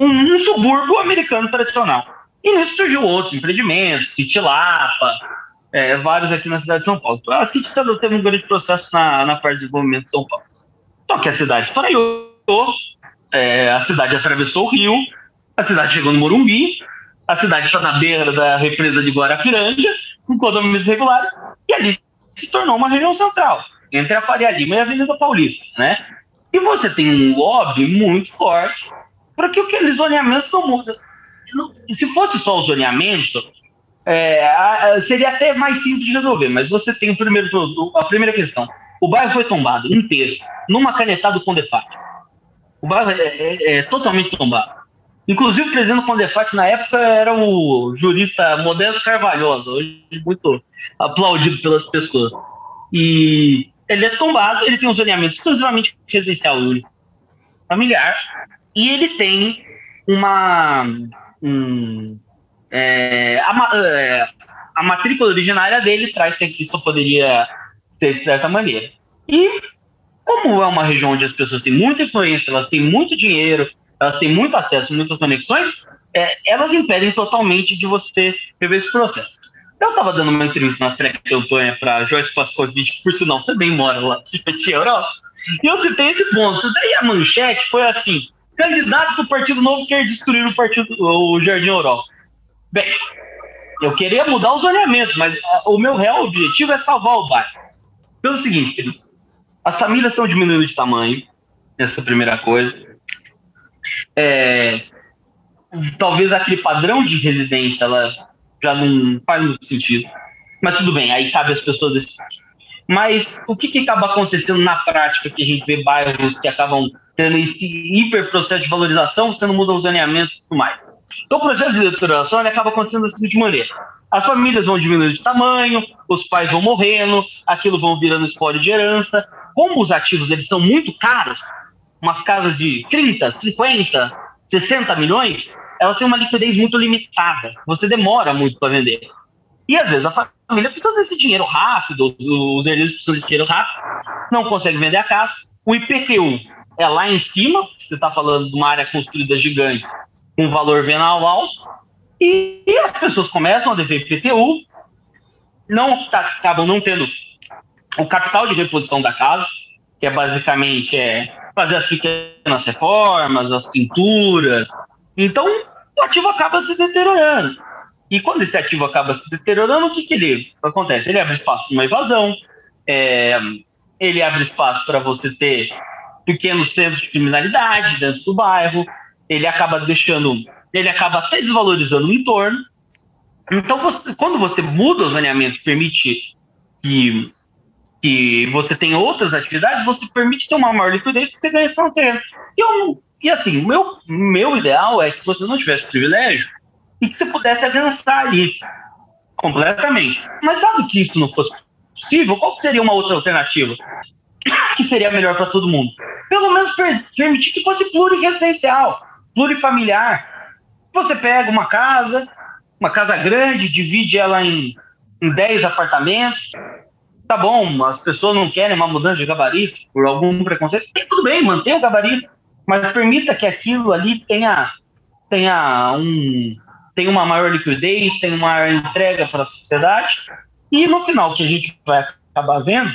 um, um subúrbio americano tradicional. E nisso surgiu outros empreendimentos, City Lapa, é, vários aqui na cidade de São Paulo. A City teve um grande processo na, na parte de desenvolvimento de São Paulo. Só que a cidade parou, é, a cidade atravessou o rio, a cidade chegou no Morumbi, a cidade está na beira da represa de Guarapiranga, com condomínios regulares, e ali se tornou uma região central, entre a Faria Lima e a Avenida Paulista, né? E você tem um lobby muito forte para que aquele zoneamento não muda. Se fosse só o zoneamento, é, seria até mais simples de resolver, mas você tem o primeiro, a primeira questão. O bairro foi tombado inteiro, numa canetada com defate. O bairro é, é, é totalmente tombado. Inclusive, o presidente do Condefat na época era o jurista Modesto Carvalhosa, hoje muito aplaudido pelas pessoas. E ele é tombado, ele tem um zoneamento exclusivamente residencial único, familiar, e ele tem uma. Um, é, a, é, a matrícula originária dele traz que só poderia ser de certa maneira. E como é uma região onde as pessoas têm muita influência, elas têm muito dinheiro, elas têm muito acesso, muitas conexões, é, elas impedem totalmente de você rever esse processo. Eu estava dando uma entrevista na pré-campanha para Joyce Pascovitch, que por sinal também mora lá de Europa, e eu citei esse ponto. Daí a manchete foi assim: candidato do Partido Novo quer destruir o, partido, o Jardim Europa. Bem, eu queria mudar o zoneamento, mas o meu real objetivo é salvar o bairro. Pelo seguinte, as famílias estão diminuindo de tamanho, essa é a primeira coisa. É, talvez aquele padrão de residência ela já não faz muito sentido. Mas tudo bem, aí cabe às pessoas decidir. Mas o que, que acaba acontecendo na prática que a gente vê bairros que acabam tendo esse hiper processo de valorização, você não muda o zoneamento e tudo mais. Então o processo de elettorização ele acaba acontecendo da seguinte maneira. As famílias vão diminuindo de tamanho, os pais vão morrendo, aquilo vão virando espólio de herança. Como os ativos eles são muito caros, umas casas de 30, 50, 60 milhões, elas têm uma liquidez muito limitada. Você demora muito para vender. E às vezes a família precisa desse dinheiro rápido, os herdeiros precisam desse dinheiro rápido, não consegue vender a casa. O IPTU é lá em cima, você está falando de uma área construída gigante, com valor venal alto, e, e as pessoas começam a dever IPTU, não tá, acabam não tendo o capital de reposição da casa, que é basicamente é, fazer as pequenas reformas, as pinturas. Então, o ativo acaba se deteriorando. E quando esse ativo acaba se deteriorando, o que, que ele acontece? Ele abre espaço para uma evasão, é, ele abre espaço para você ter pequenos centros de criminalidade dentro do bairro, ele acaba deixando, ele acaba até desvalorizando o entorno. Então, você, quando você muda o zoneamento, permite que, que você tenha outras atividades, você permite ter uma maior liquidez porque você ganha esse terreno. E, eu, e assim, meu, meu ideal é que você não tivesse privilégio e que você pudesse avançar ali completamente. Mas dado que isso não fosse possível, qual seria uma outra alternativa? Que seria melhor para todo mundo? Pelo menos per permitir que fosse pluriresidencial, plurifamiliar. Você pega uma casa, uma casa grande, divide ela em, em 10 apartamentos. Tá bom, as pessoas não querem uma mudança de gabarito por algum preconceito. E tudo bem, mantenha o gabarito, mas permita que aquilo ali tenha, tenha um, tem uma maior liquidez, tem uma maior entrega para a sociedade. E no final, o que a gente vai acabar vendo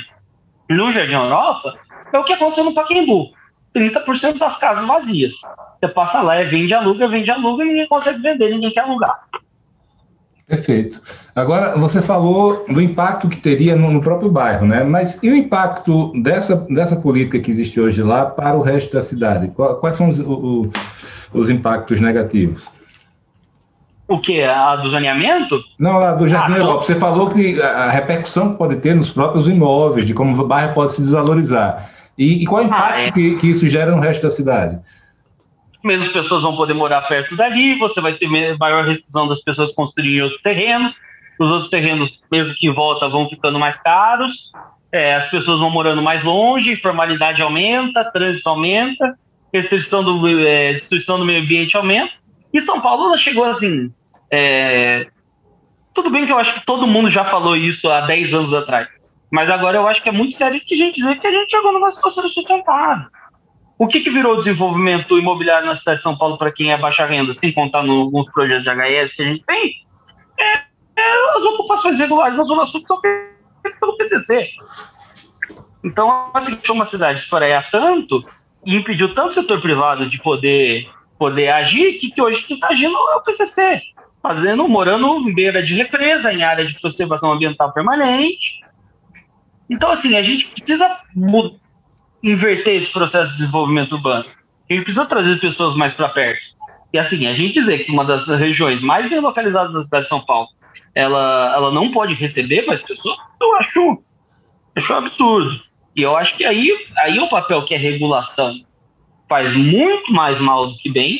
no Jardim Europa é o que aconteceu no Paquembu. 30% das casas vazias. Você passa lá, é vende, aluga, vende, aluga e ninguém consegue vender, ninguém quer alugar. Perfeito. Agora, você falou do impacto que teria no, no, próprio bairro, né? Mas e o impacto dessa, dessa política que existe hoje lá para o resto da cidade? Quais são os, o, os impactos negativos? O que? A do zoneamento? Não, lá do Jardim ah, Europa. Você falou que a repercussão pode ter nos próprios imóveis, de como o bairro pode se desvalorizar. E, e qual é o ah, impacto ah, é. que, que isso gera no resto da cidade? Menos pessoas vão poder morar perto dali, você vai ter maior restrição das pessoas construírem outros terrenos, os outros terrenos, mesmo que em volta, vão ficando mais caros, é, as pessoas vão morando mais longe, formalidade aumenta, trânsito aumenta, restrição do, é, destruição do meio ambiente aumenta. E São Paulo chegou assim. É... Tudo bem que eu acho que todo mundo já falou isso há 10 anos atrás. Mas agora eu acho que é muito sério que a gente dizer que a gente chegou numa situação sustentável. O que, que virou desenvolvimento imobiliário na cidade de São Paulo para quem é baixa renda, sem contar no, nos projetos de HS que a gente tem? É, é as ocupações regulares na Zona Sul são feitas pelo PCC. Então, assim, uma cidade espraiar tanto e impediu tanto o setor privado de poder poder agir, que, que hoje quem está agindo é o PCC, fazendo, morando em beira de represa, em área de conservação ambiental permanente. Então, assim, a gente precisa inverter esse processo de desenvolvimento urbano. A gente precisa trazer pessoas mais para perto. E assim, a gente dizer que uma das regiões mais bem localizadas da cidade de São Paulo, ela, ela não pode receber mais pessoas, eu acho, acho absurdo. E eu acho que aí, aí é o papel que é regulação faz muito mais mal do que bem,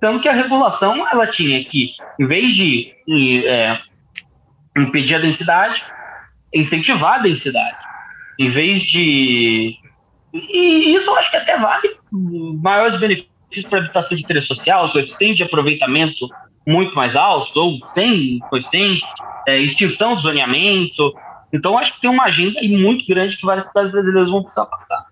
tanto que a regulação ela tinha que, em vez de é, impedir a densidade, incentivar a densidade. Em vez de. E isso eu acho que até vale maiores benefícios para a habitação de interesse social, coeficiente de aproveitamento muito mais altos, ou sem coeficiente, é, extinção do zoneamento. Então, acho que tem uma agenda muito grande que várias cidades brasileiras vão precisar passar.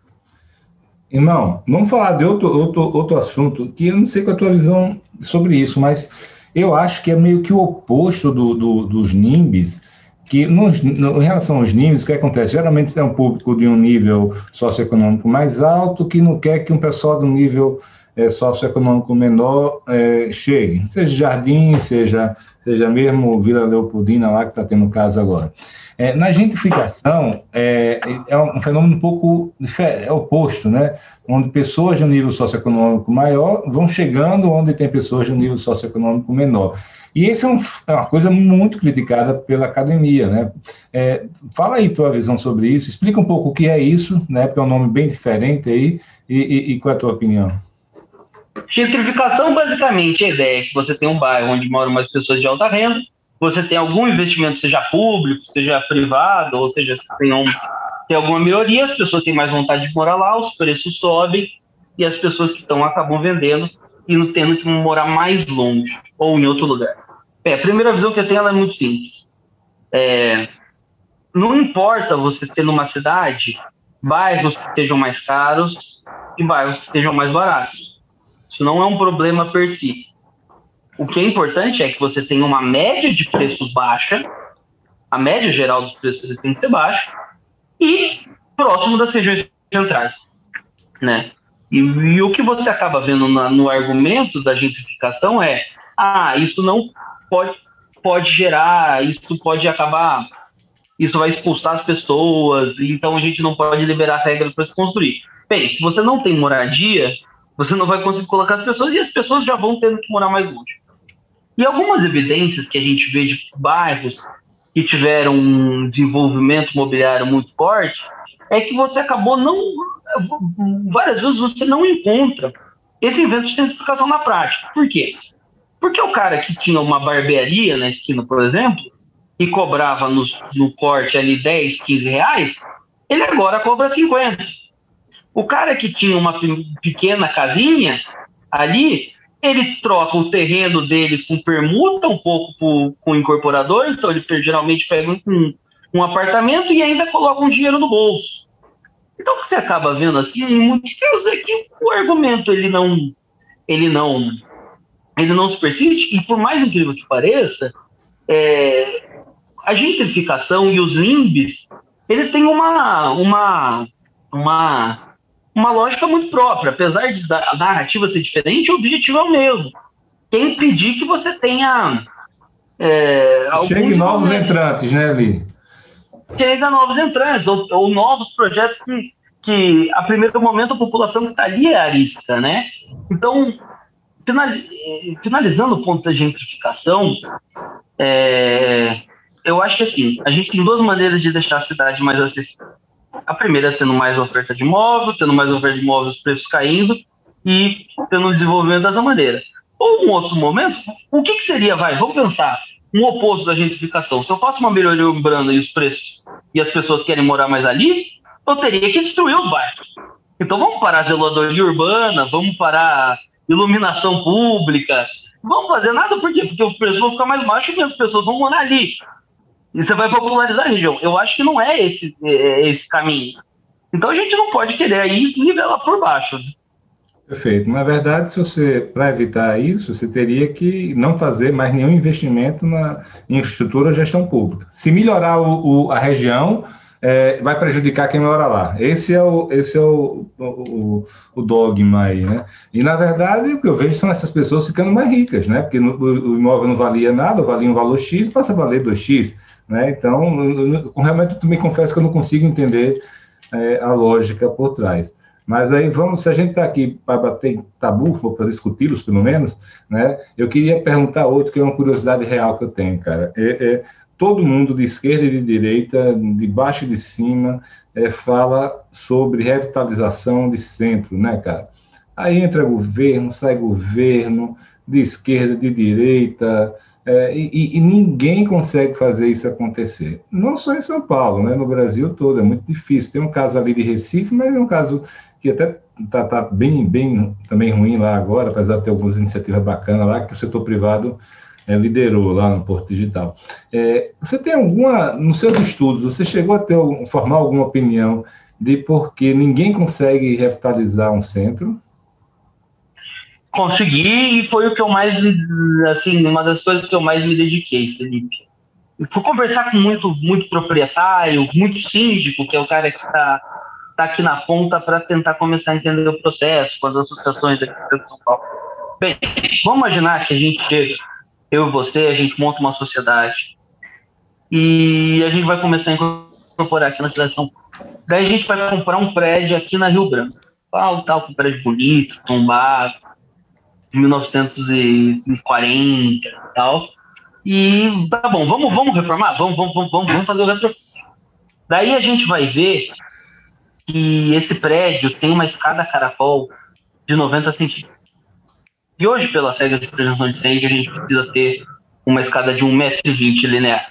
Irmão, vamos falar de outro, outro, outro assunto que eu não sei qual é a tua visão sobre isso, mas eu acho que é meio que o oposto do, do, dos NIMBs, que nos, no, em relação aos NIMBs, o que acontece? Geralmente é um público de um nível socioeconômico mais alto que não quer que um pessoal de um nível é, socioeconômico menor é, chegue, seja Jardim, seja, seja mesmo Vila Leopoldina lá que está tendo caso agora. É, na gentrificação, é, é, um fenômeno um pouco é oposto, né? onde pessoas de um nível socioeconômico maior vão chegando onde tem pessoas de um nível socioeconômico menor. E isso é, um, é uma coisa muito criticada pela academia. Né? É, fala aí tua visão sobre isso, explica um pouco o que é isso, né? porque é um nome bem diferente aí, e, e, e qual é a tua opinião? Gentrificação, basicamente, a ideia é que você tem um bairro onde moram mais pessoas de alta renda, você tem algum investimento, seja público, seja privado, ou seja, tem, um, tem alguma melhoria, as pessoas têm mais vontade de morar lá, os preços sobem e as pessoas que estão acabam vendendo e tendo que morar mais longe ou em outro lugar. É, a primeira visão que eu tenho é muito simples. É, não importa você ter numa cidade bairros que estejam mais caros e bairros que estejam mais baratos. Isso não é um problema per si. O que é importante é que você tenha uma média de preços baixa a média geral dos preços têm que ser baixa, e próximo das regiões centrais, né? E, e o que você acaba vendo na, no argumento da gentrificação é, ah, isso não pode, pode gerar, isso pode acabar, isso vai expulsar as pessoas, então a gente não pode liberar regras para se construir. Bem, se você não tem moradia, você não vai conseguir colocar as pessoas e as pessoas já vão tendo que morar mais longe. E algumas evidências que a gente vê de bairros que tiveram um desenvolvimento imobiliário muito forte é que você acabou não. Várias vezes você não encontra esse evento de identificação na prática. Por quê? Porque o cara que tinha uma barbearia na esquina, por exemplo, e cobrava no, no corte ali 10, 15 reais, ele agora cobra 50. O cara que tinha uma pequena casinha ali, ele troca o terreno dele com permuta um pouco com, com o incorporador, então ele geralmente pega um, um apartamento e ainda coloca um dinheiro no bolso. Então o que você acaba vendo assim, em muitos casos é que o argumento ele não, ele não, ele não se persiste e por mais incrível que pareça, é, a gentrificação e os limbes, eles têm uma, uma, uma uma lógica muito própria. Apesar de a narrativa ser diferente, o objetivo é o mesmo. Quem impedir que você tenha. É, Chegue novos entrantes, né, Vi? Chega novos entrantes, ou, ou, novos projetos que, que, a primeiro momento, a população que está ali é arista, né? Então, finalizando o ponto da gentrificação, é, eu acho que assim, a gente tem duas maneiras de deixar a cidade mais acessível. A primeira tendo mais oferta de imóvel, tendo mais oferta de imóveis, os preços caindo e tendo um desenvolvimento dessa maneira. Ou um outro momento, o que, que seria, vai, vamos pensar, um oposto da gentrificação. Se eu faço uma melhoria urbana e os preços e as pessoas querem morar mais ali, eu teria que destruir os bairros. Então vamos parar a zeladoria urbana, vamos parar iluminação pública, vamos fazer nada, por quê? Porque os preços vão ficar mais baixos e as pessoas vão morar ali. E você vai popularizar a região. Eu acho que não é esse, é, é esse caminho. Então a gente não pode querer aí nivelar por baixo. Né? Perfeito. Na verdade, se você para evitar isso, você teria que não fazer mais nenhum investimento na infraestrutura gestão pública. Se melhorar o, o, a região, é, vai prejudicar quem mora lá. Esse é o, esse é o, o, o, dogma aí, né? E, na verdade, o que eu vejo são essas pessoas ficando mais ricas, né? Porque no, o imóvel não valia nada, valia um valor X, passa a valer 2X. Né? Então, realmente, eu também confesso que eu não consigo entender é, a lógica por trás. Mas aí vamos, se a gente está aqui para bater tabu, ou para discuti-los pelo menos, né? Eu queria perguntar outro que é uma curiosidade real que eu tenho, cara. É, é todo mundo de esquerda e de direita, de baixo e de cima, é, fala sobre revitalização de centro, né, cara? Aí entra governo, sai governo, de esquerda, de direita, é, e, e, ninguém consegue fazer isso acontecer. Não só em São Paulo, né? no Brasil todo, é muito difícil. Tem um caso ali de Recife, mas é um caso que até está tá bem, bem também ruim lá agora, apesar de ter algumas iniciativas bacanas lá que o setor privado é, liderou lá no Porto Digital. É, você tem alguma, nos seus estudos, você chegou a ter, formar alguma opinião de por que ninguém consegue revitalizar um centro? Consegui e foi o que eu mais, assim, uma das coisas que eu mais me dediquei, Felipe. fui conversar com muito, muito proprietário, muito síndico, que é o cara que está tá aqui na ponta para tentar começar a entender o processo, com as associações aqui de São Paulo. Bem, vamos imaginar que a gente chega, eu e você, a gente monta uma sociedade e a gente vai começar a incorporar aqui na cidade de São Paulo. Daí a gente vai comprar um prédio aqui na Rio Branco. Tal, tal, um prédio bonito, tombado, 1940 e tal. E tá bom, vamos, vamos reformar? Vamos, vamos, vamos, vamos fazer o retro. Daí a gente vai ver que esse prédio tem uma escada caracol de 90 centímetros. E hoje, pelas regras de prevenção de incêndio, a gente precisa ter uma escada de 1,20m linear.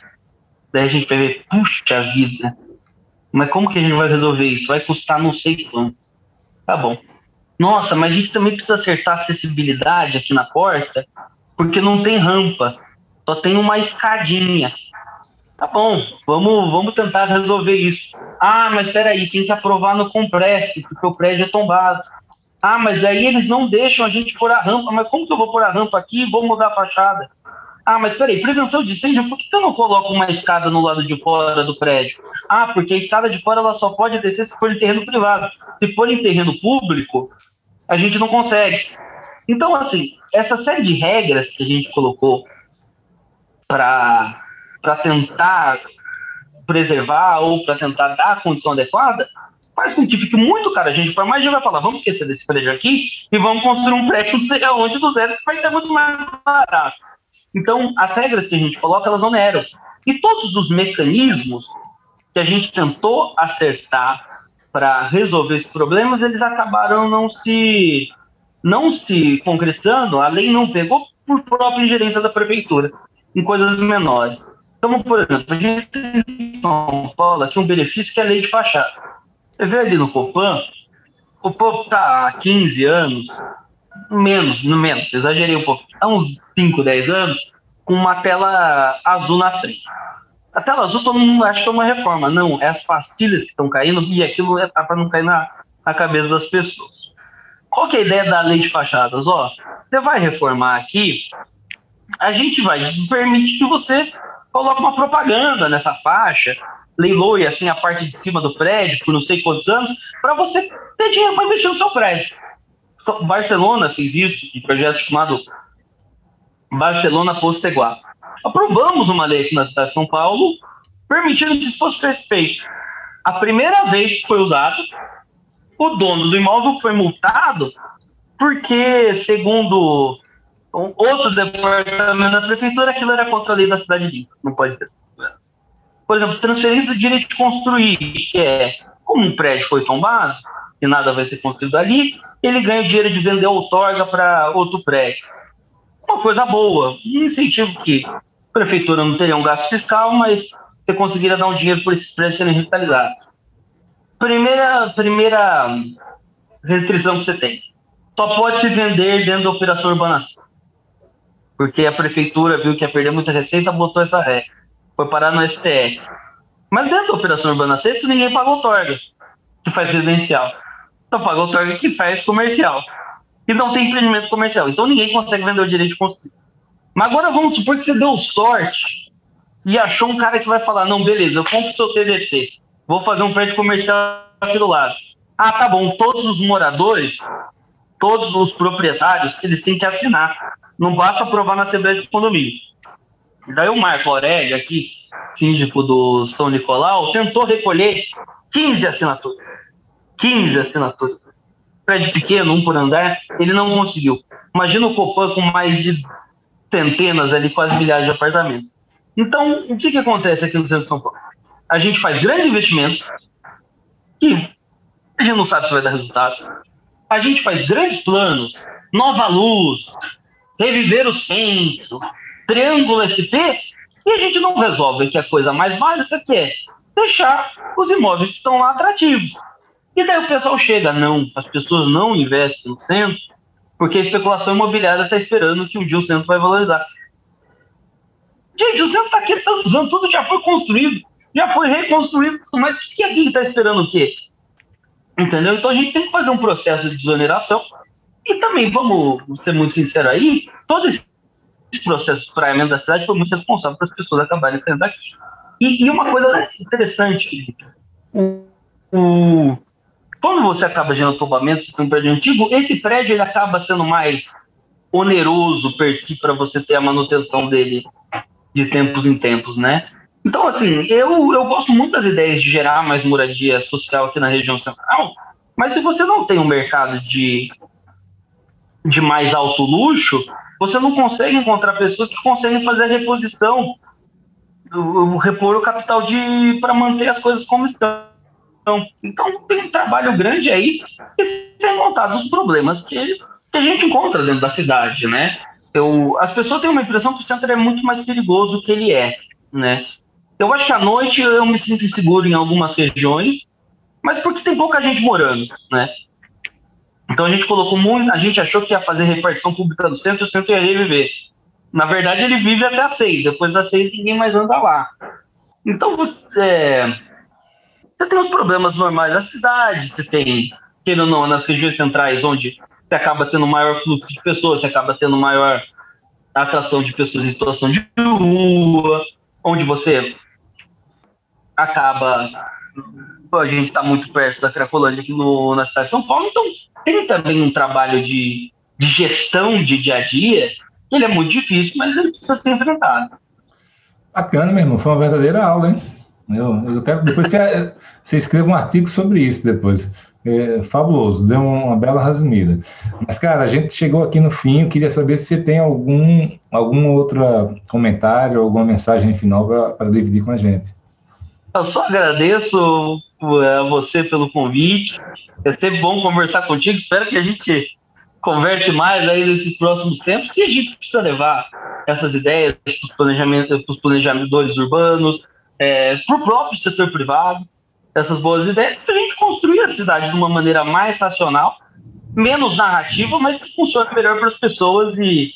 Daí a gente vai ver, puxa vida, mas como que a gente vai resolver isso? Vai custar não sei quanto. Tá bom nossa, mas a gente também precisa acertar a acessibilidade aqui na porta, porque não tem rampa, só tem uma escadinha. Tá bom, vamos, vamos tentar resolver isso. Ah, mas espera aí, tem que aprovar no Compreste, porque o prédio é tombado. Ah, mas aí eles não deixam a gente pôr a rampa. Mas como que eu vou pôr a rampa aqui e vou mudar a fachada? Ah, mas peraí, prevenção de incêndio, por que eu não coloco uma escada no lado de fora do prédio? Ah, porque a escada de fora ela só pode descer se for em terreno privado. Se for em terreno público, a gente não consegue. Então, assim, essa série de regras que a gente colocou para tentar preservar ou para tentar dar a condição adequada, faz com que fique muito caro. A gente for mais, vai falar, vamos esquecer desse prédio aqui e vamos construir um prédio aonde do zero, que vai ser muito mais barato. Então, as regras que a gente coloca, elas oneram. E todos os mecanismos que a gente tentou acertar para resolver esses problemas, eles acabaram não se não se concretizando, a lei não pegou por própria ingerência da prefeitura em coisas menores. Então, por exemplo, a gente em São Paulo aqui um benefício que é a lei de fachada. Você vê ali no Copan, o povo está há 15 anos, menos, no menos, exagerei um pouco, há uns 5, 10 anos, com uma tela azul na frente. A tela azul todo mundo acha que é uma reforma. Não, é as pastilhas que estão caindo e aquilo é para não cair na, na cabeça das pessoas. Qual que é a ideia da lei de fachadas? Ó, você vai reformar aqui, a gente vai permitir que você coloque uma propaganda nessa faixa, leiloe assim a parte de cima do prédio por não sei quantos anos, para você ter dinheiro para investir no seu prédio. Barcelona fez isso, um projeto chamado Barcelona Posteguá. Aprovamos uma lei aqui na cidade de São Paulo, permitindo que isso fosse feito. A primeira vez que foi usado, o dono do imóvel foi multado porque, segundo um outro departamento da prefeitura, aquilo era contra a lei da cidade limpa. Não pode ter. Por exemplo, transferência do direito de construir, que é como um prédio foi tombado, e nada vai ser construído ali, ele ganha o dinheiro de vender outorga para outro prédio. Uma coisa boa, um incentivo que prefeitura não teria um gasto fiscal, mas você conseguiria dar um dinheiro por esses prédios serem revitalizados. Primeira, primeira restrição que você tem. Só pode se vender dentro da operação urbanação. Porque a prefeitura viu que ia perder muita receita, botou essa regra. Foi parar no STF. Mas dentro da operação urbana aceito, ninguém paga outorga, que faz residencial. Só paga outorga que faz comercial. E não tem empreendimento comercial. Então ninguém consegue vender o direito de construir. Mas agora vamos supor que você deu sorte e achou um cara que vai falar: não, beleza, eu compro o seu TDC vou fazer um prédio comercial aqui do lado. Ah, tá bom, todos os moradores, todos os proprietários, eles têm que assinar. Não basta aprovar na Assembleia de Condomínio. Daí o Marco Aurélio, aqui, síndico do São Nicolau, tentou recolher 15 assinaturas. 15 assinaturas. Prédio pequeno, um por andar, ele não conseguiu. Imagina o Copan com mais de centenas ali, quase milhares de apartamentos. Então, o que, que acontece aqui no centro de São Paulo? a gente faz grandes investimentos que a gente não sabe se vai dar resultado. A gente faz grandes planos, nova luz, reviver o centro, triângulo SP, e a gente não resolve que a coisa mais básica que é deixar os imóveis que estão lá atrativos. E daí o pessoal chega, não, as pessoas não investem no centro, porque a especulação imobiliária está esperando que um dia o centro vai valorizar. Gente, o centro está aqui tantos anos, tudo já foi construído já foi reconstruído, mas o que aqui está esperando o quê? Entendeu? Então a gente tem que fazer um processo de desoneração. E também, vamos ser muito sinceros aí, todo esse processo de espraiamento da cidade foi muito responsável para as pessoas acabarem saindo daqui. E, e, uma coisa interessante, o, o, quando você acaba gerando tombamento, você tem um prédio antigo, esse prédio ele acaba sendo mais oneroso per si para você ter a manutenção dele de tempos em tempos, né? Então, assim, eu, eu gosto muito das ideias de gerar mais moradia social aqui na região central, mas se você não tem um mercado de, de mais alto luxo, você não consegue encontrar pessoas que conseguem fazer a reposição, repor o capital de para manter as coisas como estão. Então, tem um trabalho grande aí e sem contar dos problemas que, que a gente encontra dentro da cidade, né? Eu, as pessoas têm uma impressão que o centro é muito mais perigoso que ele é, né? Eu acho que à noite eu me sinto inseguro em algumas regiões, mas porque tem pouca gente morando, né? Então a gente colocou muito, a gente achou que ia fazer repartição pública do centro, o centro ia reviver. Na verdade, ele vive até às seis. Depois das seis, ninguém mais anda lá. Então, você, é, você tem os problemas normais da cidade, você tem, querendo ou não, nas regiões centrais, onde você acaba tendo maior fluxo de pessoas, você acaba tendo maior atração de pessoas em situação de rua, onde você acaba. A gente está muito perto da Cracolândia aqui no, na cidade de São Paulo, então tem também um trabalho de, de gestão de dia a dia, ele é muito difícil, mas ele precisa ser enfrentado. Bacana, meu irmão, foi uma verdadeira aula, hein? Eu, eu quero depois você, você escreva um artigo sobre isso depois. É, fabuloso, deu uma bela resumida. Mas, cara, a gente chegou aqui no fim, eu queria saber se você tem algum, algum outro comentário, alguma mensagem final para dividir com a gente. Eu só agradeço é, a você pelo convite. É sempre bom conversar contigo. Espero que a gente converse mais aí nesses próximos tempos. E a gente precisa levar essas ideias para os planejadores urbanos, é, para o próprio setor privado essas boas ideias para a gente construir a cidade de uma maneira mais racional, menos narrativa, mas que funcione melhor para as pessoas e,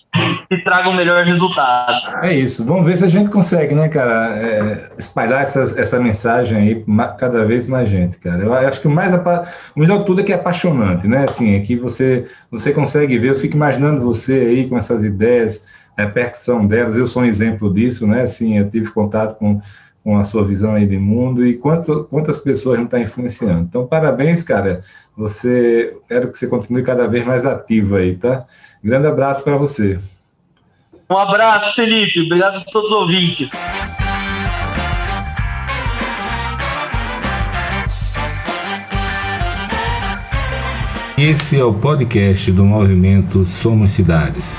e traga um melhor resultado. É isso. Vamos ver se a gente consegue, né, cara, é, espalhar essa, essa mensagem aí cada vez mais gente, cara. Eu acho que o mais o melhor de tudo é que é apaixonante, né? Assim, é que você você consegue ver. Eu fico imaginando você aí com essas ideias, a percussão delas. Eu sou um exemplo disso, né? Assim, eu tive contato com com a sua visão aí de mundo e quanto, quantas pessoas não está influenciando. Então, parabéns, cara. Você, quero que você continue cada vez mais ativo aí, tá? Grande abraço para você. Um abraço, Felipe. Obrigado a todos os ouvintes. Esse é o podcast do movimento Somos Cidades.